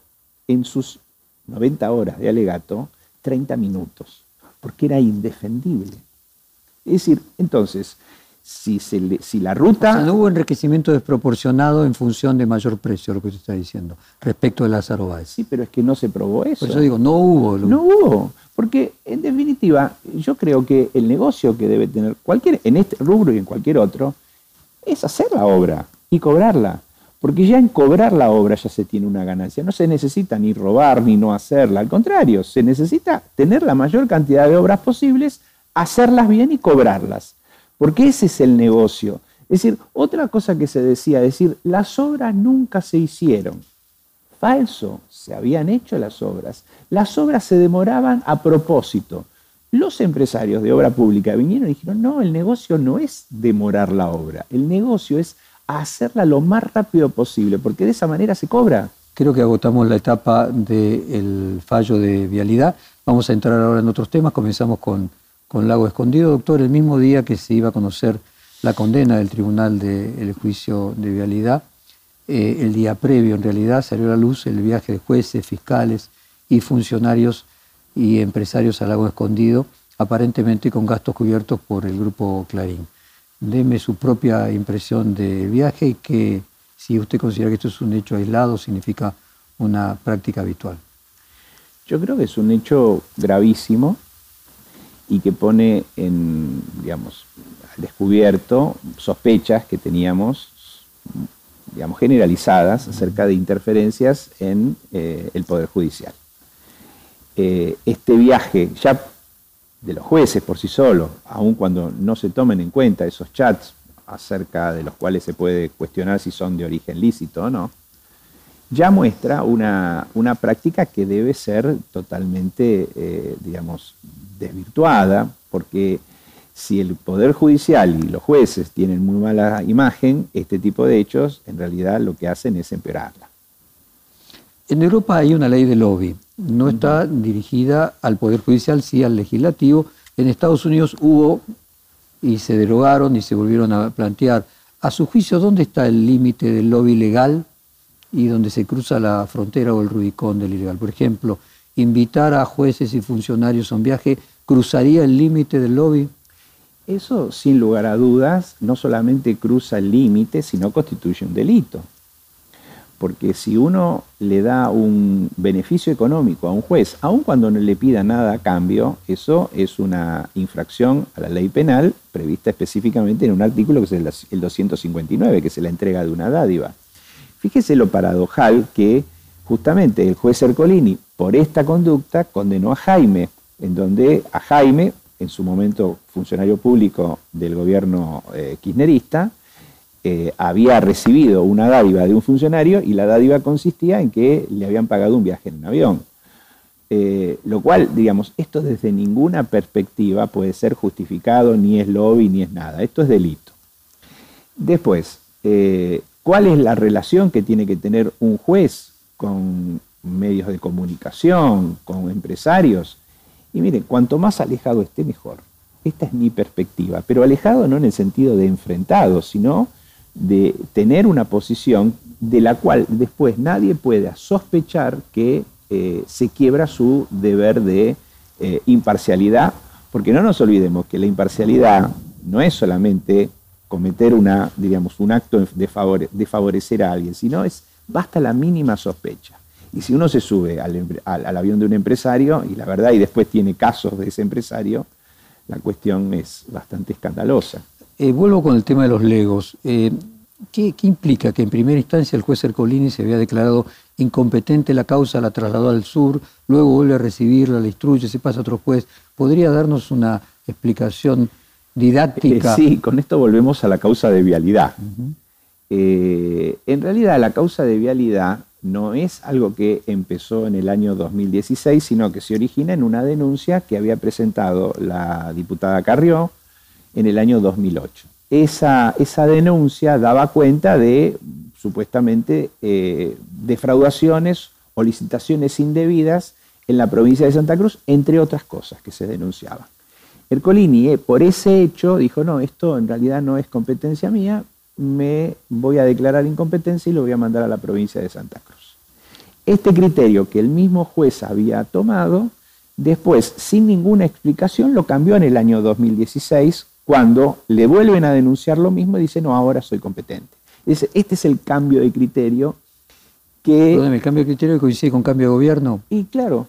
en sus 90 horas de alegato 30 minutos, porque era indefendible. Es decir, entonces, si, si la ruta... no hubo enriquecimiento desproporcionado en función de mayor precio, lo que usted está diciendo, respecto de Lázaro Báez. Sí, pero es que no se probó eso. Por eso digo, no hubo. No hubo, porque en definitiva yo creo que el negocio que debe tener cualquier, en este rubro y en cualquier otro, es hacer la obra y cobrarla. Porque ya en cobrar la obra ya se tiene una ganancia. No se necesita ni robar ni no hacerla. Al contrario, se necesita tener la mayor cantidad de obras posibles, hacerlas bien y cobrarlas porque ese es el negocio. Es decir, otra cosa que se decía, es decir, las obras nunca se hicieron. Falso, se habían hecho las obras. Las obras se demoraban a propósito. Los empresarios de obra pública vinieron y dijeron, no, el negocio no es demorar la obra, el negocio es hacerla lo más rápido posible, porque de esa manera se cobra. Creo que agotamos la etapa del fallo de vialidad. Vamos a entrar ahora en otros temas. Comenzamos con con Lago Escondido, doctor, el mismo día que se iba a conocer la condena del Tribunal del Juicio de Vialidad, eh, el día previo en realidad salió a la luz el viaje de jueces, fiscales y funcionarios y empresarios a Lago Escondido, aparentemente con gastos cubiertos por el grupo Clarín. Deme su propia impresión del viaje y que si usted considera que esto es un hecho aislado, significa una práctica habitual. Yo creo que es un hecho gravísimo y que pone en, digamos, al descubierto sospechas que teníamos, digamos, generalizadas acerca de interferencias en eh, el Poder Judicial. Eh, este viaje, ya de los jueces por sí solos, aun cuando no se tomen en cuenta esos chats acerca de los cuales se puede cuestionar si son de origen lícito o no, ya muestra una, práctica que debe ser totalmente, eh, digamos, desvirtuada, porque si el Poder Judicial y los jueces tienen muy mala imagen, este tipo de hechos en realidad lo que hacen es empeorarla. En Europa hay una ley de lobby, no está dirigida al Poder Judicial, sí al legislativo. En Estados Unidos hubo y se derogaron y se volvieron a plantear. A su juicio, ¿dónde está el límite del lobby legal y donde se cruza la frontera o el Rubicón del ilegal? Por ejemplo, invitar a jueces y funcionarios a un viaje cruzaría el límite del lobby? Eso, sin lugar a dudas, no solamente cruza el límite, sino constituye un delito. Porque si uno le da un beneficio económico a un juez, aun cuando no le pida nada a cambio, eso es una infracción a la ley penal prevista específicamente en un artículo que es el 259, que se la entrega de una dádiva. Fíjese lo paradojal que justamente el juez Ercolini, por esta conducta, condenó a Jaime, en donde a Jaime en su momento funcionario público del gobierno eh, kirchnerista, eh, había recibido una dádiva de un funcionario y la dádiva consistía en que le habían pagado un viaje en un avión. Eh, lo cual, digamos, esto desde ninguna perspectiva puede ser justificado, ni es lobby, ni es nada. Esto es delito. Después, ¿cuál es la relación que tiene que tener un juez con medios de comunicación, con empresarios? Y mire, cuanto más alejado esté, mejor. Esta es mi perspectiva, pero alejado no en el sentido de enfrentado, sino de tener una posición de la cual después nadie pueda sospechar que eh, se quiebra su deber de eh, imparcialidad, porque no nos olvidemos que la imparcialidad no es solamente cometer una, diríamos, un acto de, favorecer a alguien, sino es basta la mínima sospecha. Y si uno se sube al, avión de un empresario, y la verdad, y después tiene casos de ese empresario, la cuestión es bastante escandalosa. Eh, vuelvo con el tema de los legos. Eh, ¿qué, implica que en primera instancia el juez Ercolini se había declarado incompetente la causa, la trasladó al sur, luego vuelve a recibirla, la instruye, se pasa a otro juez? ¿Podría darnos una explicación didáctica? Eh, sí, con esto volvemos a la causa de vialidad. en realidad la causa de vialidad no es algo que empezó en el año 2016, sino que se origina en una denuncia que había presentado la diputada Carrió en el año 2008. Esa, esa denuncia daba cuenta de supuestamente eh, defraudaciones o licitaciones indebidas en la provincia de Santa Cruz, entre otras cosas que se denunciaban. Ercolini, eh, por ese hecho, dijo, no, esto en realidad no es competencia mía, me voy a declarar incompetencia y lo voy a mandar a la provincia de Santa Cruz. Este criterio que el mismo juez había tomado, después, sin ninguna explicación, lo cambió en el año 2016, cuando le vuelven a denunciar lo mismo y dice, no, ahora soy competente. este es el cambio de criterio que... ¿el cambio de criterio coincide con cambio de gobierno? Y claro,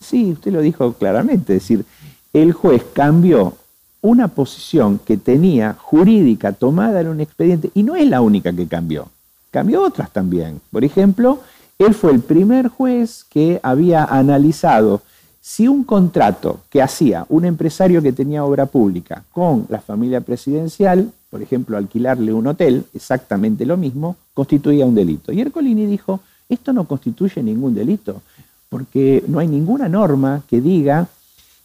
sí, usted lo dijo claramente, es decir, el juez cambió una posición que tenía jurídica tomada en un expediente, y no es la única que cambió, cambió otras también. Por ejemplo, él fue el primer juez que había analizado si un contrato que hacía un empresario que tenía obra pública con la familia presidencial, por ejemplo, alquilarle un hotel, exactamente lo mismo, constituía un delito. Y Ercolini dijo, esto no constituye ningún delito, porque no hay ninguna norma que diga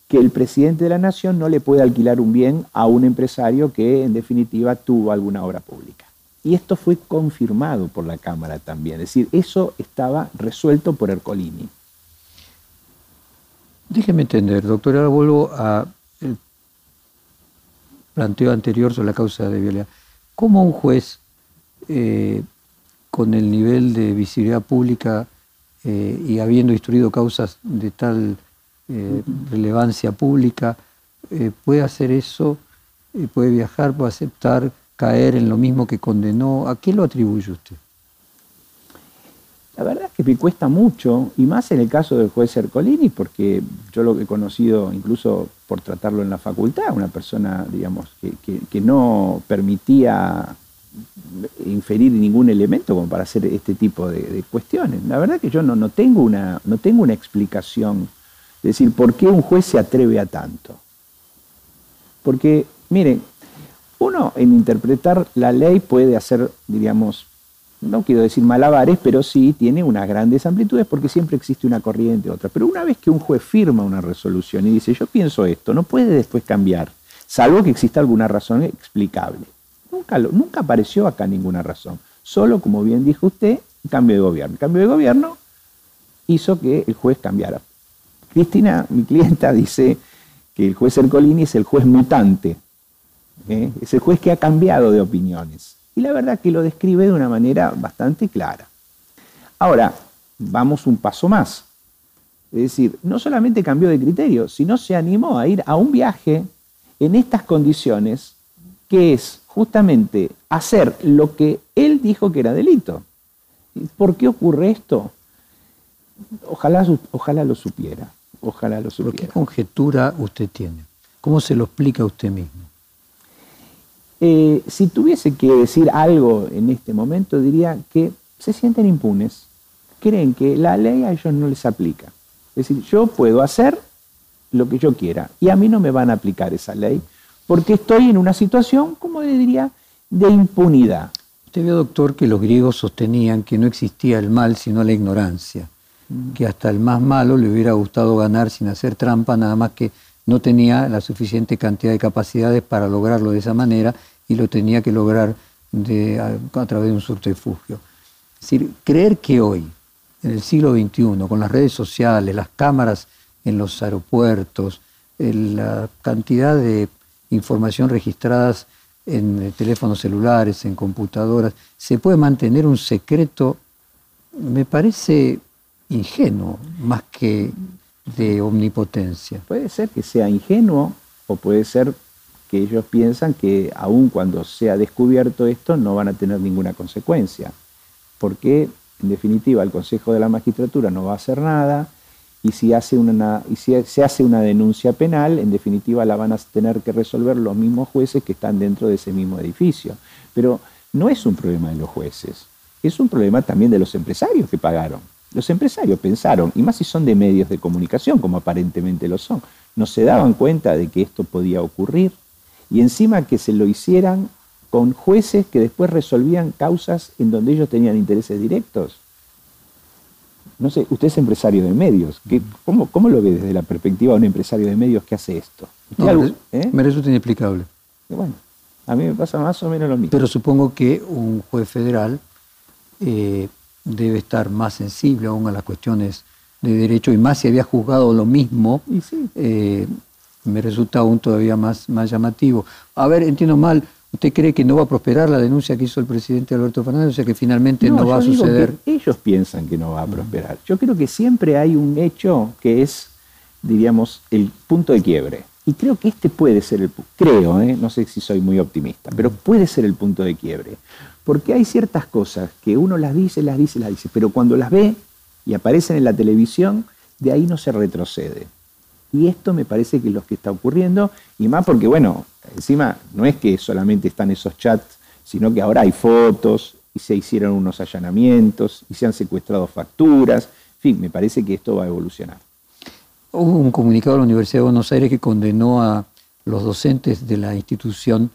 que el presidente de la nación no le puede alquilar un bien a un empresario que en definitiva tuvo alguna obra pública. Y esto fue confirmado por la Cámara también, es decir, eso estaba resuelto por Ercolini. Déjeme entender, doctor, vuelvo al planteo anterior sobre la causa de violencia. ¿Cómo un juez eh, con el nivel de visibilidad pública eh, y habiendo instruido causas de tal eh, relevancia pública, eh, puede hacer eso, eh, puede viajar, puede aceptar caer en lo mismo que condenó. ¿A qué lo atribuye usted? La verdad es que me cuesta mucho, y más en el caso del juez Ercolini, porque yo lo he conocido incluso por tratarlo en la facultad, una persona, digamos, que, no permitía inferir ningún elemento como para hacer este tipo de, cuestiones. La verdad que yo no, tengo una, no tengo una explicación es decir, ¿por qué un juez se atreve a tanto? Porque, miren, uno en interpretar la ley puede hacer, diríamos, no quiero decir malabares, pero sí tiene unas grandes amplitudes porque siempre existe una corriente otra. Pero una vez que un juez firma una resolución y dice, yo pienso esto, no puede después cambiar, salvo que exista alguna razón explicable. Nunca, nunca apareció acá ninguna razón. Solo, como bien dijo usted, cambio de gobierno. El cambio de gobierno hizo que el juez cambiara. Cristina, mi clienta, dice que el juez Ercolini es el juez mutante, ¿eh? es el juez que ha cambiado de opiniones. Y la verdad que lo describe de una manera bastante clara. Ahora, vamos un paso más. Es decir, no solamente cambió de criterio, sino se animó a ir a un viaje en estas condiciones, que es justamente hacer lo que él dijo que era delito. ¿Por qué ocurre esto? Ojalá, ojalá lo supiera. Ojalá lo supiera. ¿Qué conjetura usted tiene? ¿Cómo se lo explica usted mismo? Eh, si tuviese que decir algo en este momento, diría que se sienten impunes. Creen que la ley a ellos no les aplica. Es decir, yo puedo hacer lo que yo quiera. Y a mí no me van a aplicar esa ley porque estoy en una situación, como le diría, de impunidad. Usted vio, doctor, que los griegos sostenían que no existía el mal sino la ignorancia. Que hasta el más malo le hubiera gustado ganar sin hacer trampa, nada más que no tenía la suficiente cantidad de capacidades para lograrlo de esa manera y lo tenía que lograr a, través de un subterfugio. Es decir, creer que hoy, en el siglo XXI, con las redes sociales, las cámaras en los aeropuertos, la cantidad de información registradas en eh, teléfonos celulares, en computadoras, se puede mantener un secreto, me parece ingenuo, más que de omnipotencia. Puede ser que sea ingenuo o puede ser que ellos piensan que aun cuando sea descubierto esto no van a tener ninguna consecuencia, porque en definitiva el Consejo de la Magistratura no va a hacer nada y si, hace una, y si se hace una denuncia penal, en definitiva la van a tener que resolver los mismos jueces que están dentro de ese mismo edificio. Pero no es un problema de los jueces, es un problema también de los empresarios que pagaron. Los empresarios pensaron, y más si son de medios de comunicación, como aparentemente lo son, no se daban cuenta de que esto podía ocurrir y encima que se lo hicieran con jueces que después resolvían causas en donde ellos tenían intereses directos. No sé, usted es empresario de medios. cómo, cómo, lo ve desde la perspectiva de un empresario de medios que hace esto? ¿eh? Me resulta inexplicable. bueno, a mí me pasa más o menos lo mismo. Pero supongo que un juez federal eh, debe estar más sensible aún a las cuestiones de derecho y más si había juzgado lo mismo, eh, me resulta aún todavía más, más llamativo. A ver, entiendo mal, ¿usted cree que no va a prosperar la denuncia que hizo el presidente Alberto Fernández? O sea, que finalmente no, va a suceder. ellos piensan que no va a prosperar. Yo creo que siempre hay un hecho que es, diríamos, el punto de quiebre. Y creo que este puede ser el creo, ¿eh? no sé si soy muy optimista, pero puede ser el punto de quiebre. Porque hay ciertas cosas que uno las dice, las dice, las dice, pero cuando las ve y aparecen en la televisión, de ahí no se retrocede. Y esto me parece que es lo que está ocurriendo, y más porque, bueno, encima no es que solamente están esos chats, sino que ahora hay fotos, y se hicieron unos allanamientos, y se han secuestrado facturas, en fin, me parece que esto va a evolucionar. Hubo un comunicado de la Universidad de Buenos Aires que condenó a los docentes de la institución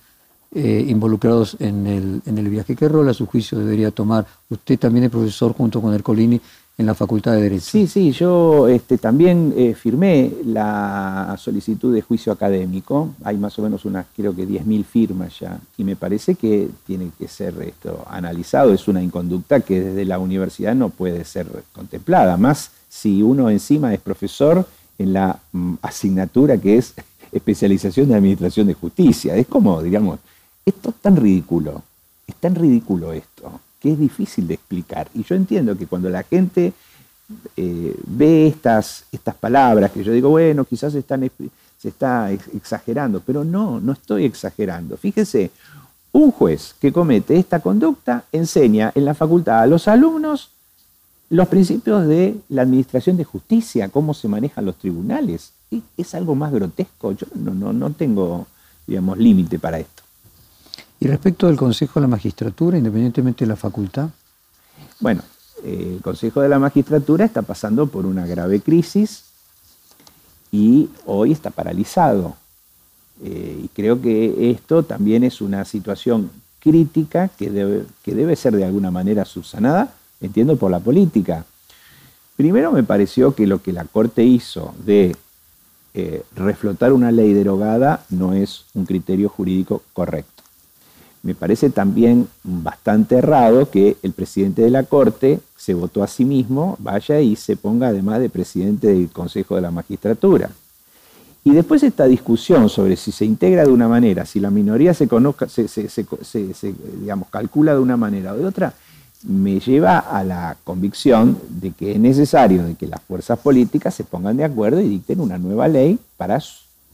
eh, involucrados en el, en el viaje. ¿Qué rol a su juicio debería tomar? Usted también es profesor junto con Ercolini en la Facultad de Derecho. Sí, sí, yo este, también eh, firmé la solicitud de juicio académico. Hay más o menos unas, creo que 10.000 firmas ya. Y me parece que tiene que ser esto analizado. Es una inconducta que desde la universidad no puede ser contemplada. Más si uno encima es profesor en la mm, asignatura que es especialización de administración de justicia. Es como, digamos, esto es tan ridículo, es tan ridículo esto, que es difícil de explicar. Y yo entiendo que cuando la gente eh, ve estas, estas palabras, que yo digo, bueno, quizás se está exagerando, pero no, no estoy exagerando. Fíjese, un juez que comete esta conducta enseña en la facultad a los alumnos los principios de la administración de justicia, cómo se manejan los tribunales. Es algo más grotesco. Yo no, no, no tengo, digamos, límite para esto. Y respecto del Consejo de la Magistratura, independientemente de la facultad. Bueno, el Consejo de la Magistratura está pasando por una grave crisis y hoy está paralizado. Eh, y creo que esto también es una situación crítica que debe, que debe ser de alguna manera subsanada, entiendo, por la política. Primero me pareció que lo que la Corte hizo de eh, reflotar una ley derogada no es un criterio jurídico correcto. Me parece también bastante errado que el presidente de la Corte se votó a sí mismo, vaya y se ponga además de presidente del Consejo de la Magistratura. Y después esta discusión sobre si se integra de una manera, si la minoría se, conozca, se, digamos, calcula de una manera o de otra, me lleva a la convicción de que es necesario de que las fuerzas políticas se pongan de acuerdo y dicten una nueva ley para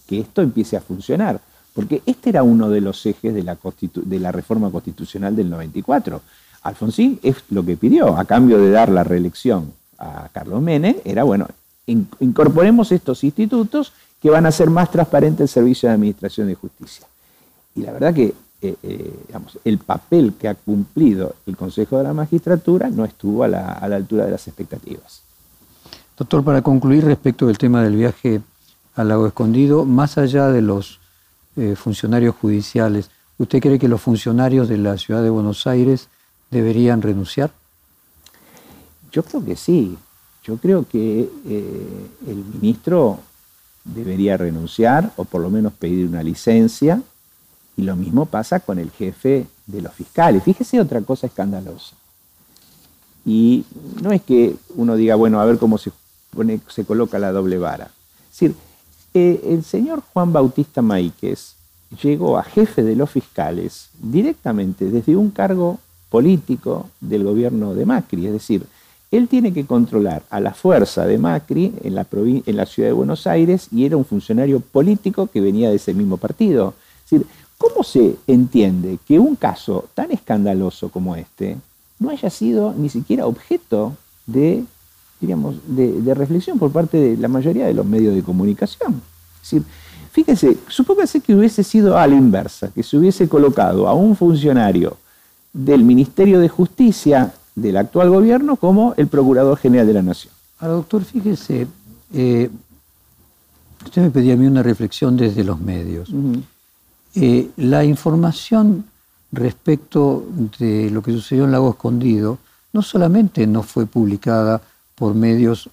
que esto empiece a funcionar. Porque este era uno de los ejes de la, reforma constitucional del 94. Alfonsín es lo que pidió, a cambio de dar la reelección a Carlos Menem, era, bueno, incorporemos estos institutos que van a hacer más transparente el servicio de administración de justicia. Y la verdad que eh, eh, el papel que ha cumplido el Consejo de la Magistratura no estuvo a la altura de las expectativas. Doctor, para concluir respecto del tema del viaje al lago escondido, más allá de los eh, funcionarios judiciales, ¿usted cree que los funcionarios de la ciudad de Buenos Aires deberían renunciar? Yo creo que sí. Yo creo que eh, el ministro debería renunciar o por lo menos pedir una licencia. Y lo mismo pasa con el jefe de los fiscales. Fíjese otra cosa escandalosa. Y no es que uno diga, bueno, a ver cómo se, se coloca la doble vara. Es decir, el señor Juan Bautista Maíquez llegó a jefe de los fiscales directamente desde un cargo político del gobierno de Macri. Es decir, él tiene que controlar a la fuerza de Macri en la, ciudad de Buenos Aires y era un funcionario político que venía de ese mismo partido. ¿cómo se entiende que un caso tan escandaloso como este no haya sido ni siquiera objeto de, digamos, de, reflexión por parte de la mayoría de los medios de comunicación? Es decir, fíjense, supóngase que hubiese sido a la inversa, que se hubiese colocado a un funcionario del Ministerio de Justicia del actual gobierno como el Procurador General de la Nación. Ahora, doctor, fíjese, eh, usted me pedía a mí una reflexión desde los medios. Eh, la información respecto de lo que sucedió en Lago Escondido no solamente no fue publicada por medios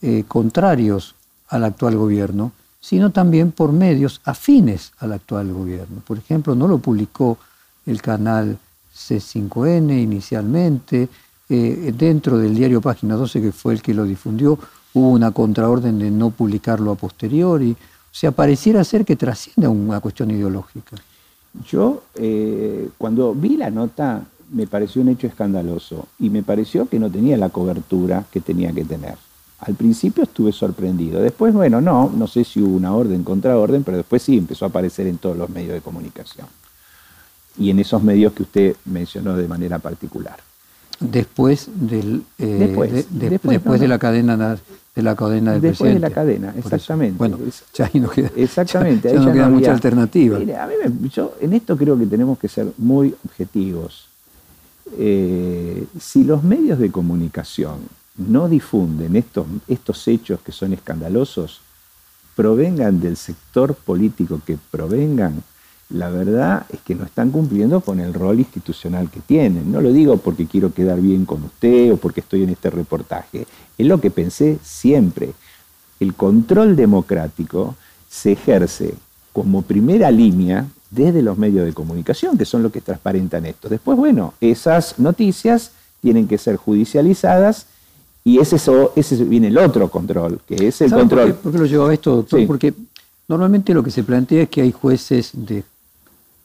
eh, contrarios al actual gobierno, sino también por medios afines al actual gobierno. Por ejemplo, no lo publicó el canal C5N inicialmente, eh, dentro del diario Página 12, que fue el que lo difundió, hubo una contraorden de no publicarlo a posteriori. O sea, pareciera ser que trasciende una cuestión ideológica. Yo, eh, cuando vi la nota, me pareció un hecho escandaloso y me pareció que no tenía la cobertura que tenía que tener. Al principio estuve sorprendido. Después, bueno, no, no sé si hubo una orden contra orden, pero después sí empezó a aparecer en todos los medios de comunicación y en esos medios que usted mencionó de manera particular. Después del eh, después, de, después, de la cadena de la cadena del después de la cadena, exactamente. Bueno, ya no queda, exactamente, ya, no queda mucha alternativa. a mí yo en esto creo que tenemos que ser muy objetivos. Eh, si los medios de comunicación no difunden estos, estos hechos que son escandalosos, provengan del sector político que provengan, la verdad es que no están cumpliendo con el rol institucional que tienen. No lo digo porque quiero quedar bien con usted o porque estoy en este reportaje. Es lo que pensé siempre. El control democrático se ejerce como primera línea desde los medios de comunicación, que son los que transparentan esto. Después, bueno, esas noticias tienen que ser judicializadas y ese, ese viene el otro control, que es el control. Por qué, lo llevo a esto, doctor? Porque normalmente lo que se plantea es que hay jueces de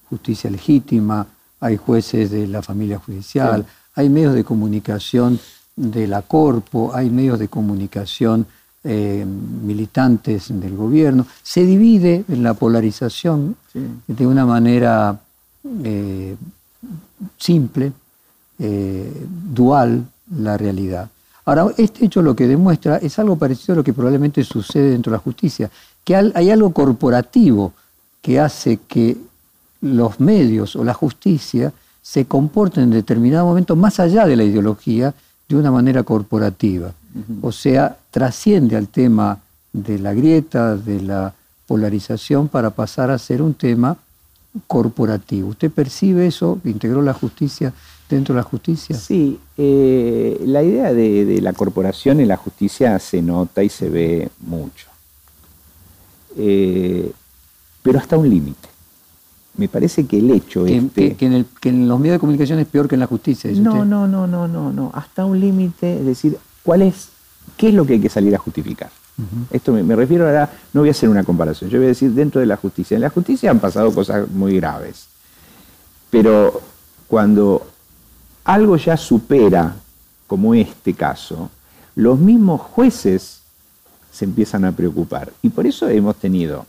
justicia legítima, hay jueces de la familia judicial, hay medios de comunicación de la Corpo, hay medios de comunicación eh, militantes del gobierno. Se divide en la polarización de una manera eh, simple, eh, dual, la realidad. Ahora, este hecho lo que demuestra es algo parecido a lo que probablemente sucede dentro de la justicia, que hay algo corporativo que hace que los medios o la justicia se comporten en determinado momento más allá de la ideología de una manera corporativa. O sea, trasciende al tema de la grieta, de la polarización, para pasar a ser un tema corporativo. ¿Usted percibe eso? ¿Integró la justicia dentro de la justicia? Sí, eh, la idea de, la corporación en la justicia se nota y se ve mucho, eh, pero hasta un límite me parece que el hecho que, este... Que, en los medios de comunicación es peor que en la justicia. no, no, no, no, no, no. Hasta un límite, es decir, ¿cuál es, qué es lo que hay que salir a justificar? Esto me, refiero ahora, no voy a hacer una comparación, yo voy a decir dentro de la justicia. En la justicia han pasado cosas muy graves, pero cuando algo ya supera, como este caso, los mismos jueces se empiezan a preocupar. Y por eso hemos tenido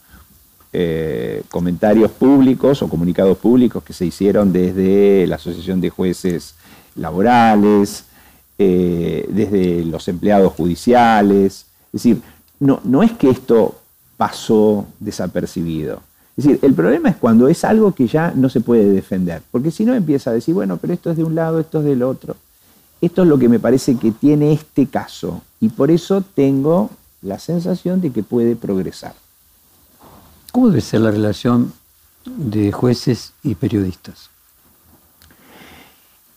eh, comentarios públicos o comunicados públicos que se hicieron desde la Asociación de Jueces Laborales, eh, desde los empleados judiciales. Es decir, no, no es que esto pasó desapercibido. Es decir, el problema es cuando es algo que ya no se puede defender, porque si no empieza a decir, bueno, pero esto es de un lado, esto es del otro. Esto es lo que me parece que tiene este caso y por eso tengo la sensación de que puede progresar. ¿Cómo debe ser la relación de jueces y periodistas?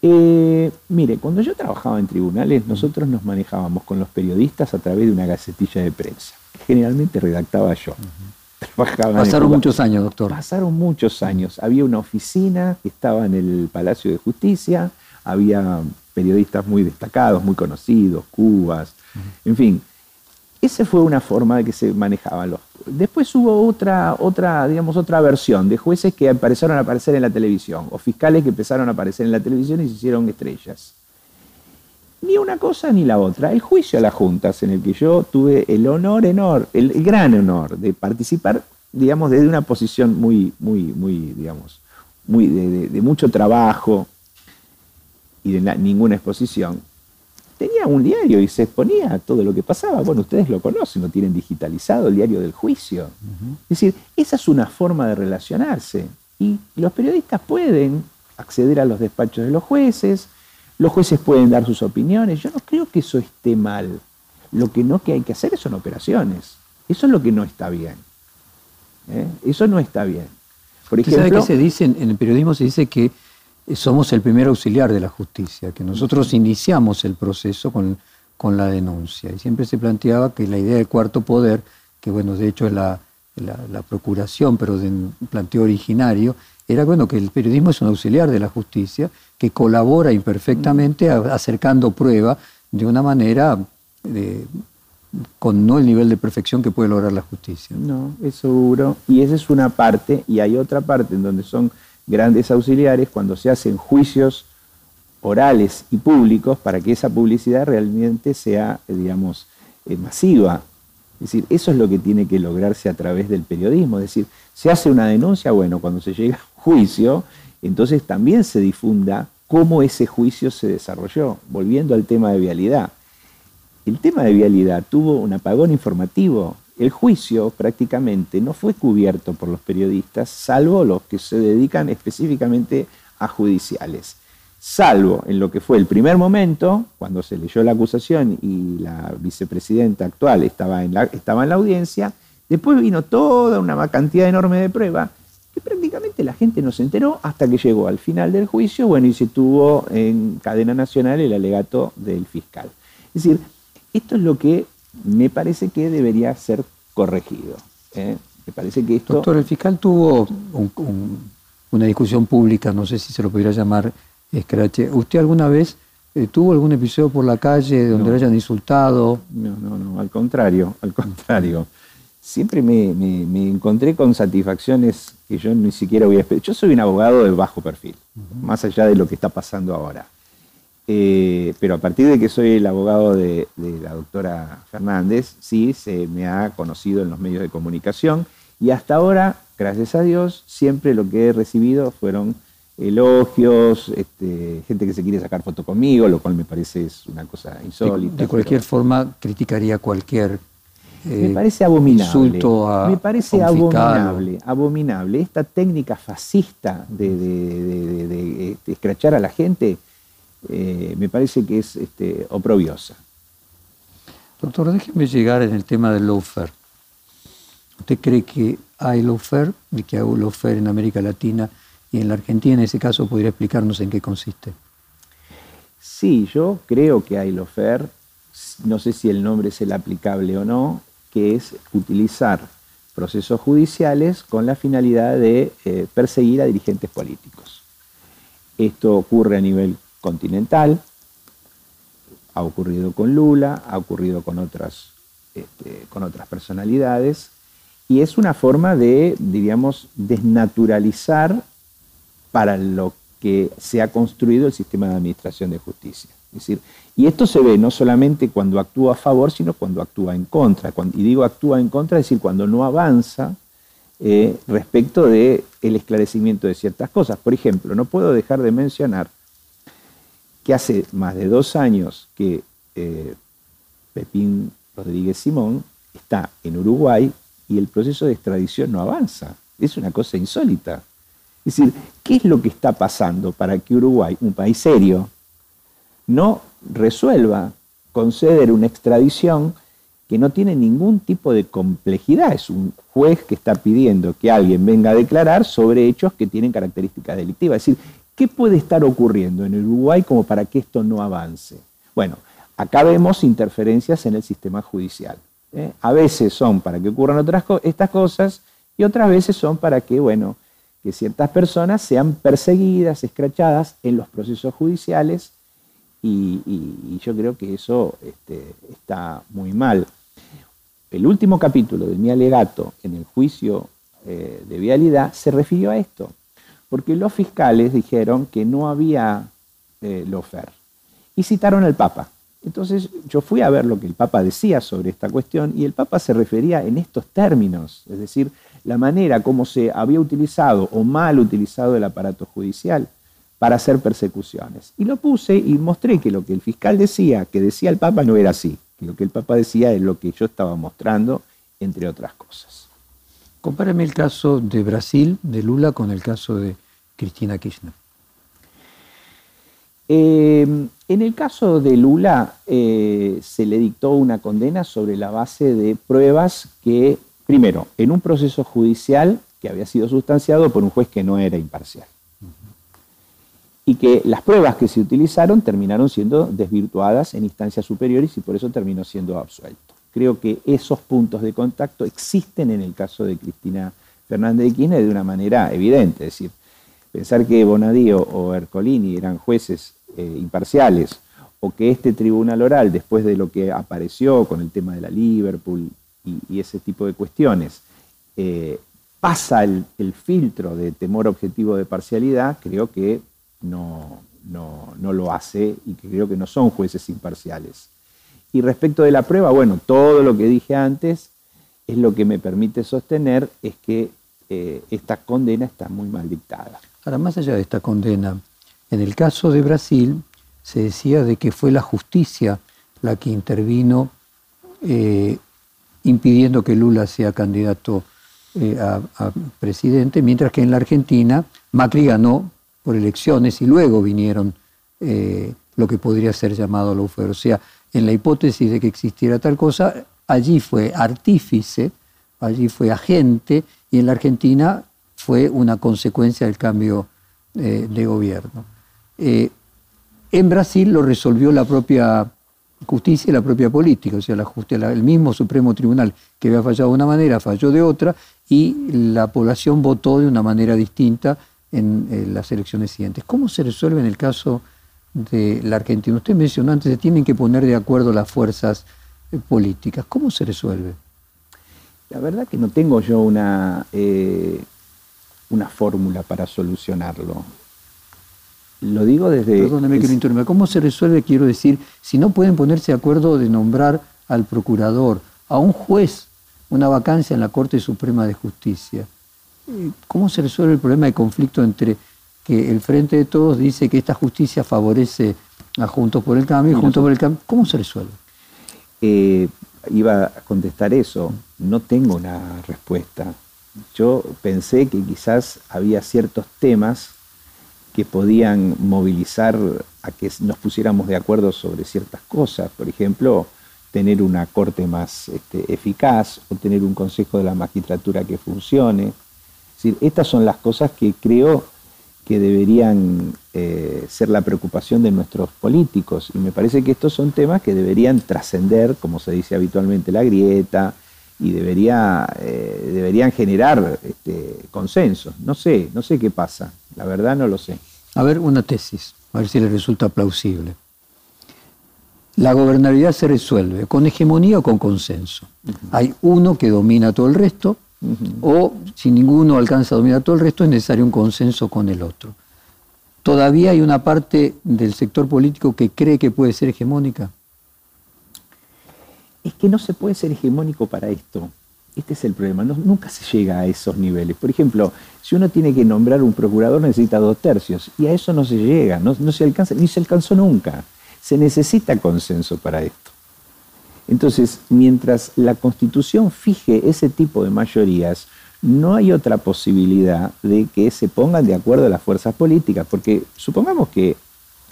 Eh, mire, cuando yo trabajaba en tribunales, nosotros nos manejábamos con los periodistas a través de una gacetilla de prensa, que generalmente redactaba yo. Pasaron muchos años, doctor. Pasaron muchos años. Había una oficina que estaba en el Palacio de Justicia, había periodistas muy destacados, muy conocidos, Cubas, en fin. Esa fue una forma de que se manejaban los. Después hubo otra, otra, digamos, otra versión de jueces que empezaron a aparecer en la televisión, o fiscales que empezaron a aparecer en la televisión y se hicieron estrellas. Ni una cosa ni la otra. El juicio a las juntas, en el que yo tuve el honor, honor, el, gran honor de participar, digamos, desde una posición muy, muy, muy, digamos, muy de, mucho trabajo y de ninguna exposición, tenía un diario y se exponía a todo lo que pasaba. Bueno, ustedes lo conocen, lo tienen digitalizado, el diario del juicio. Es decir, esa es una forma de relacionarse. Y los periodistas pueden acceder a los despachos de los jueces, los jueces pueden dar sus opiniones. Yo no creo que eso esté mal. Lo que no que hay que hacer son operaciones. Eso es lo que no está bien. ¿eh? Eso no está bien. Por ejemplo, ¿Sabe qué se dice? En el periodismo se dice que somos el primer auxiliar de la justicia, que nosotros iniciamos el proceso con, con la denuncia. Y siempre se planteaba que la idea del cuarto poder, que bueno, de hecho es la, la, procuración, pero de un planteo originario, era bueno que el periodismo es un auxiliar de la justicia que colabora imperfectamente acercando prueba de una manera eh, con no el nivel de perfección que puede lograr la justicia. No, es seguro. Y esa es una parte, y hay otra parte en donde son grandes auxiliares cuando se hacen juicios orales y públicos para que esa publicidad realmente sea, eh, digamos, eh, masiva. Es decir, eso es lo que tiene que lograrse a través del periodismo. Es decir, se hace una denuncia, bueno, cuando se llega a juicio, entonces también se difunda cómo ese juicio se desarrolló. Volviendo al tema de vialidad. El tema de vialidad tuvo un apagón informativo el juicio prácticamente no fue cubierto por los periodistas, salvo los que se dedican específicamente a judiciales. Salvo en lo que fue el primer momento, cuando se leyó la acusación y la vicepresidenta actual estaba en la, estaba en la audiencia, después vino toda una cantidad enorme de pruebas que prácticamente la gente no se enteró hasta que llegó al final del juicio, bueno, y se tuvo en cadena nacional el alegato del fiscal. Es decir, esto es lo que me parece que debería ser corregido. ¿eh? Me parece que esto... Doctor, el fiscal tuvo una discusión pública, no sé si se lo pudiera llamar escrache. ¿Usted alguna vez eh, tuvo algún episodio por la calle donde le hayan insultado? No, no, no, al contrario, al contrario. Siempre me, me, encontré con satisfacciones que yo ni siquiera voy a esperar. Yo soy un abogado de bajo perfil, más allá de lo que está pasando ahora. Eh, pero a partir de que soy el abogado de, la doctora Fernández, sí, se me ha conocido en los medios de comunicación y hasta ahora, gracias a Dios, siempre lo que he recibido fueron elogios, este, gente que se quiere sacar foto conmigo, lo cual me parece es una cosa insólita. De, cualquier forma, criticaría cualquier me eh, parece abominable. Insulto a, me parece abominable, abominable. Esta técnica fascista de, de, escrachar a la gente eh, me parece que es este, oprobiosa. Doctor, déjeme llegar en el tema del lawfare. ¿Usted cree que hay lawfare y que hay lawfare en América Latina y en la Argentina? En ese caso, ¿podría explicarnos en qué consiste? Sí, yo creo que hay lawfare. No sé si el nombre es el aplicable o no, que es utilizar procesos judiciales con la finalidad de eh, perseguir a dirigentes políticos. Esto ocurre a nivel continental, ha ocurrido con Lula, ha ocurrido con otras, este, con otras personalidades, y es una forma de, diríamos, desnaturalizar para lo que se ha construido el sistema de administración de justicia. Decir, y esto se ve no solamente cuando actúa a favor, sino cuando actúa en contra. y digo actúa en contra, es decir, cuando no avanza eh, respecto del el esclarecimiento de ciertas cosas. Por ejemplo, no puedo dejar de mencionar que hace más de dos años que eh, Pepín Rodríguez Simón está en Uruguay y el proceso de extradición no avanza. Es una cosa insólita. Es decir, ¿qué es lo que está pasando para que Uruguay, un país serio, no resuelva conceder una extradición que no tiene ningún tipo de complejidad. Es un juez que está pidiendo que alguien venga a declarar sobre hechos que tienen características delictivas. Es decir, ¿qué puede estar ocurriendo en Uruguay como para que esto no avance? Bueno, acá vemos interferencias en el sistema judicial. ¿eh? A veces son para que ocurran otras estas cosas y otras veces son para que, bueno, que ciertas personas sean perseguidas, escrachadas en los procesos judiciales y, yo creo que eso este, está muy mal el último capítulo de mi alegato en el juicio eh, de vialidad se refirió a esto, porque los fiscales dijeron que no había eh, lofer y citaron al Papa. Entonces yo fui a ver lo que el Papa decía sobre esta cuestión y el Papa se refería en estos términos, es decir, la manera como se había utilizado o mal utilizado el aparato judicial para hacer persecuciones. Y lo puse y mostré que lo que el fiscal decía, que decía el Papa, no era así. Lo que el Papa decía es lo que yo estaba mostrando, entre otras cosas. Compárame el caso de Brasil, de Lula, con el caso de Cristina Kirchner. Eh, en el caso de Lula eh, se le dictó una condena sobre la base de pruebas que, primero, en un proceso judicial que había sido sustanciado por un juez que no era imparcial y que las pruebas que se utilizaron terminaron siendo desvirtuadas en instancias superiores y por eso terminó siendo absuelto. Creo que esos puntos de contacto existen en el caso de Cristina Fernández de Kirchner de una manera evidente, es decir, pensar que Bonadío o Ercolini eran jueces eh, imparciales o que este tribunal oral, después de lo que apareció con el tema de la Liverpool y, ese tipo de cuestiones, eh, pasa el, el filtro de temor objetivo de parcialidad, creo que no, no, lo hace y que creo que no son jueces imparciales. Y respecto de la prueba, bueno, todo lo que dije antes es lo que me permite sostener es que eh, esta condena está muy mal dictada. Ahora, más allá de esta condena, en el caso de Brasil se decía de que fue la justicia la que intervino eh, impidiendo que Lula sea candidato eh, a, presidente, mientras que en la Argentina Macri ganó por elecciones y luego vinieron lo que podría ser llamado lawfare. O sea, en la hipótesis de que existiera tal cosa, allí fue artífice, allí fue agente y en la Argentina fue una consecuencia del cambio eh, de gobierno. Eh, en Brasil lo resolvió la propia justicia y la propia política, o sea, el mismo Supremo Tribunal que había fallado de una manera, falló de otra, y la población votó de una manera distinta en, las elecciones siguientes. ¿Cómo se resuelve en el caso de la Argentina? Usted mencionó antes, se tienen que poner de acuerdo las fuerzas eh, políticas. ¿Cómo se resuelve? La verdad que no tengo yo una, eh, una fórmula para solucionarlo. Lo digo desde... Perdóneme que lo interrumpa. ¿Cómo se resuelve? Quiero decir, si no pueden ponerse de acuerdo de nombrar al procurador, a un juez, una vacancia en la Corte Suprema de Justicia, ¿Cómo se resuelve el problema de conflicto entre que el Frente de Todos dice que esta justicia favorece a Juntos por el Cambio y Juntos por el Cambio? ¿Cómo se resuelve? Eh, iba a contestar eso. No tengo una respuesta. Yo pensé que quizás había ciertos temas que podían movilizar a que nos pusiéramos de acuerdo sobre ciertas cosas. Por ejemplo, tener una corte más este, eficaz o tener un consejo de la magistratura que funcione estas son las cosas que creo que deberían eh, ser la preocupación de nuestros políticos. Y me parece que estos son temas que deberían trascender, como se dice habitualmente, la grieta, y debería, eh, deberían generar este, consenso. No sé, no sé qué pasa. La verdad no lo sé. A ver, una tesis, a ver si le resulta plausible. La gobernabilidad se resuelve con hegemonía o con consenso. Hay uno que domina todo el resto o si ninguno alcanza a dominar todo el resto, es necesario un consenso con el otro. ¿Todavía hay una parte del sector político que cree que puede ser hegemónica? Es que no se puede ser hegemónico para esto. Este es el problema. nunca se llega a esos niveles. Por ejemplo, si uno tiene que nombrar un procurador necesita dos tercios y a eso no se llega, no, no se alcanza, ni se alcanzó nunca. Se necesita consenso para esto. Entonces, mientras la Constitución fije ese tipo de mayorías, no hay otra posibilidad de que se pongan de acuerdo las fuerzas políticas, porque supongamos que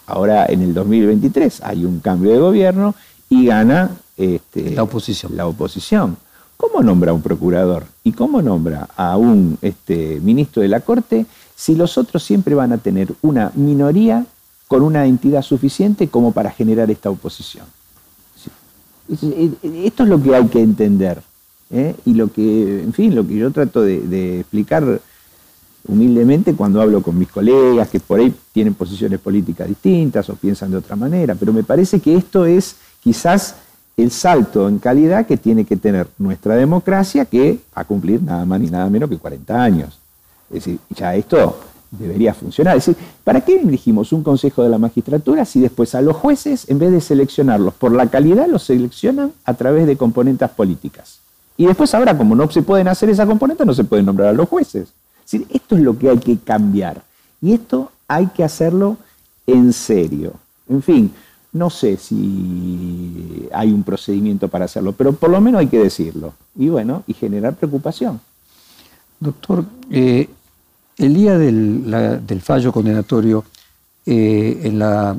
ahora en el 2023 hay un cambio de gobierno y gana este, la oposición. La oposición. ¿Cómo nombra a un procurador y cómo nombra a un este, ministro de la Corte si los otros siempre van a tener una minoría con una entidad suficiente como para generar esta oposición? Esto es lo que hay que entender. ¿eh? Y lo que, en fin, lo que yo trato de, explicar humildemente cuando hablo con mis colegas que por ahí tienen posiciones políticas distintas o piensan de otra manera, pero me parece que esto es quizás el salto en calidad que tiene que tener nuestra democracia que a cumplir nada más ni nada menos que 40 años. Es decir, ya esto debería funcionar. Es decir, ¿para qué elegimos un Consejo de la Magistratura si después a los jueces, en vez de seleccionarlos por la calidad, los seleccionan a través de componentes políticas? Y después ahora, como no se pueden hacer esa componente, no se pueden nombrar a los jueces. Es decir, esto es lo que hay que cambiar. Y esto hay que hacerlo en serio. En fin, no sé si hay un procedimiento para hacerlo, pero por lo menos hay que decirlo. Y bueno, y generar preocupación. Doctor, eh, el día del, fallo condenatorio, eh, en, la,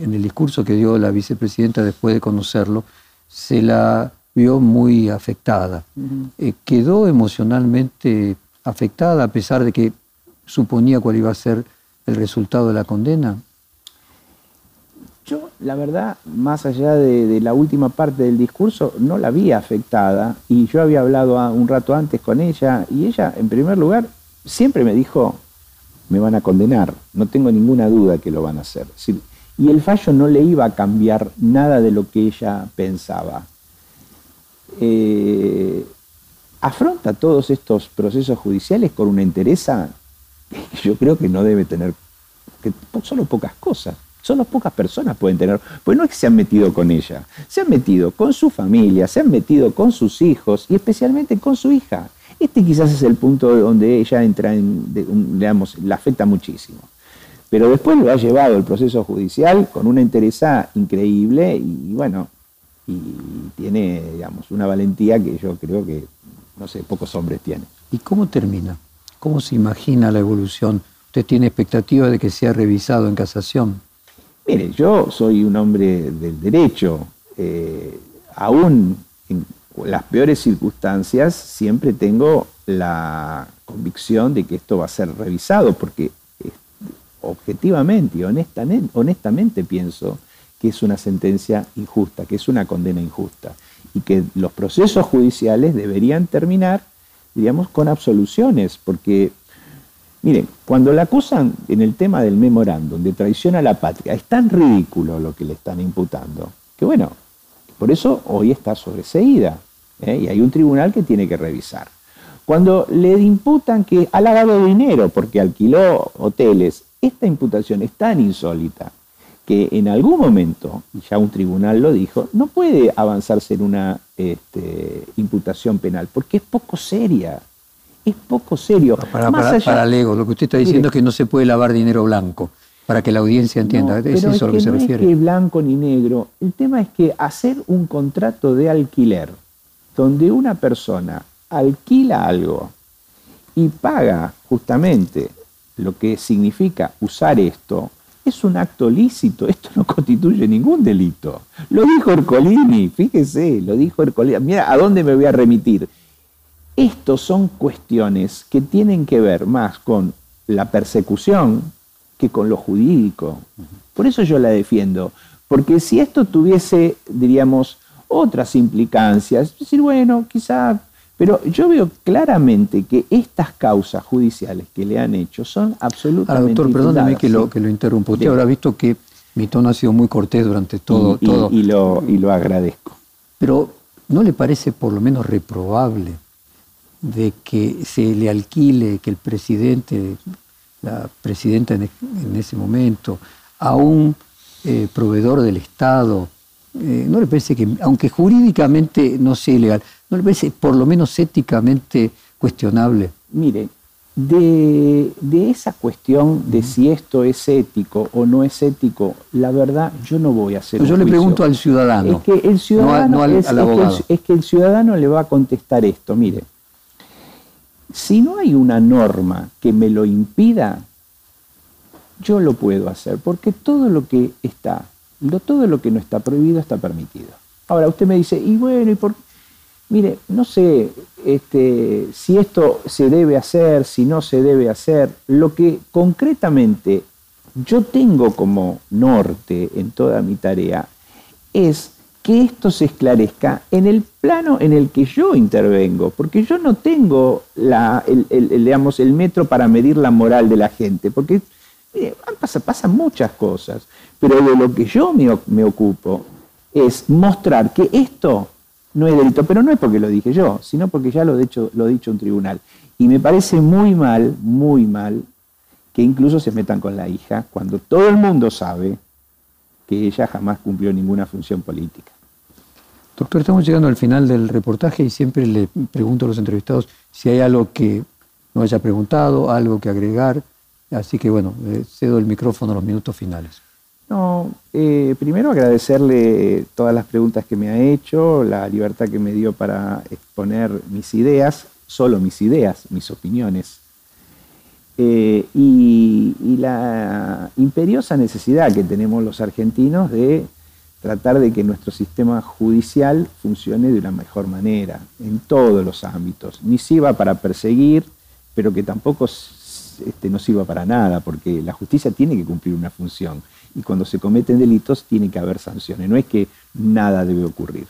en el discurso que dio la vicepresidenta después de conocerlo, se la vio muy afectada. Eh, ¿Quedó emocionalmente afectada a pesar de que suponía cuál iba a ser el resultado de la condena? Yo, la verdad, más allá de, la última parte del discurso, no la vi afectada y yo había hablado un rato antes con ella y ella, en primer lugar, siempre me dijo, me van a condenar, no tengo ninguna duda que lo van a hacer. Y el fallo no le iba a cambiar nada de lo que ella pensaba. Eh, afronta todos estos procesos judiciales con una entereza que yo creo que no debe tener, que solo pocas cosas. Solo pocas personas pueden tener. Pues no es que se han metido con ella, se han metido con su familia, se han metido con sus hijos y especialmente con su hija. Este quizás es el punto donde ella entra en, digamos, la afecta muchísimo. Pero después lo ha llevado el proceso judicial con una interesa increíble y, bueno, y tiene, digamos, una valentía que yo creo que, no sé, pocos hombres tienen. ¿Y cómo termina? ¿Cómo se imagina la evolución? ¿Usted tiene expectativa de que sea revisado en casación? Mire, yo soy un hombre del derecho, eh, aún en las peores circunstancias siempre tengo la convicción de que esto va a ser revisado, porque eh, objetivamente y honestamente, honestamente pienso que es una sentencia injusta, que es una condena injusta, y que los procesos judiciales deberían terminar, diríamos, con absoluciones, porque Miren, cuando la acusan en el tema del memorándum de traición a la patria, es tan ridículo lo que le están imputando, que bueno, por eso hoy está sobreseída ¿eh? y hay un tribunal que tiene que revisar. Cuando le imputan que ha lavado dinero porque alquiló hoteles, esta imputación es tan insólita que en algún momento, y ya un tribunal lo dijo, no puede avanzarse en una este, imputación penal porque es poco seria es poco serio. Para, para, Lego, lo que usted está diciendo es que no se puede lavar dinero blanco, para que la audiencia entienda. ¿Es eso a lo que, se refiere? No es que blanco ni negro. El tema es que hacer un contrato de alquiler donde una persona alquila algo y paga justamente lo que significa usar esto, es un acto lícito, esto no constituye ningún delito. Lo dijo Ercolini, fíjese, lo dijo Ercolini. Mira, ¿a dónde me voy a remitir? Estos son cuestiones que tienen que ver más con la persecución que con lo jurídico. Por eso yo la defiendo, porque si esto tuviese, diríamos, otras implicancias, es decir, bueno, quizá, pero yo veo claramente que estas causas judiciales que le han hecho son absolutamente. Ahora, doctor, perdóneme que, lo, que lo interrumpo. Usted habrá visto que mi tono ha sido muy cortés durante todo. Y, todo. y, lo, y lo agradezco. Pero, ¿no le parece por lo menos reprobable de que se le alquile, que el presidente, la presidenta en, ese momento, a un eh, proveedor del Estado, eh, ¿no le parece que, aunque jurídicamente no sea ilegal, ¿no le parece por lo menos éticamente cuestionable? Mire, de, esa cuestión de si esto es ético o no es ético, la verdad yo no voy a hacer. yo le pregunto al ciudadano. Es que el ciudadano, es que el ciudadano le va a contestar esto. Mire, si no hay una norma que me lo impida, yo lo puedo hacer, porque todo lo que está, todo lo que no está prohibido está permitido. Ahora, usted me dice, y bueno, ¿y por Mire, no sé este, si esto se debe hacer, si no se debe hacer. Lo que concretamente yo tengo como norte en toda mi tarea es que esto se esclarezca en el plano en el que yo intervengo, porque yo no tengo la, el, el metro para medir la moral de la gente, porque pasan muchas cosas, pero de lo que yo me, ocupo es mostrar que esto no es delito, pero no es porque lo dije yo, sino porque ya lo, hecho, lo ha dicho un tribunal. Y me parece muy mal, muy mal, que incluso se metan con la hija cuando todo el mundo sabe que ella jamás cumplió ninguna función política. Doctor, estamos llegando al final del reportaje y siempre le pregunto a los entrevistados si hay algo que no haya preguntado, algo que agregar. Así que bueno, eh, cedo el micrófono a los minutos finales. No, eh, primero agradecerle todas las preguntas que me ha hecho, la libertad que me dio para exponer mis ideas, solo mis ideas, mis opiniones, eh, y, la imperiosa necesidad que tenemos los argentinos de tratar de que nuestro sistema judicial funcione de una mejor manera, en todos los ámbitos. Ni sirva para perseguir, pero que tampoco este, no sirva para nada, porque la justicia tiene que cumplir una función. Y cuando se cometen delitos tiene que haber sanciones, no es que nada debe ocurrir.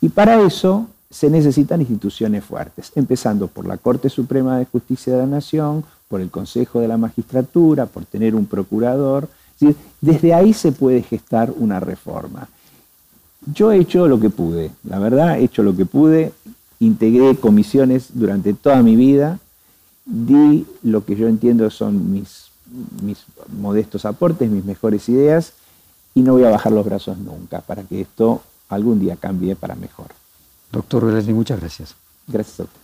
Y para eso se necesitan instituciones fuertes, empezando por la Corte Suprema de Justicia de la Nación, por el Consejo de la Magistratura, por tener un procurador. Desde ahí se puede gestar una reforma. Yo he hecho lo que pude, la verdad, he hecho lo que pude, integré comisiones durante toda mi vida, di lo que yo entiendo son mis, mis modestos aportes, mis mejores ideas, y no voy a bajar los brazos nunca para que esto algún día cambie para mejor. Doctor Velázquez, muchas gracias. Gracias a usted.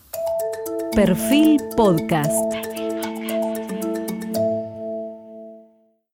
Perfil Podcast.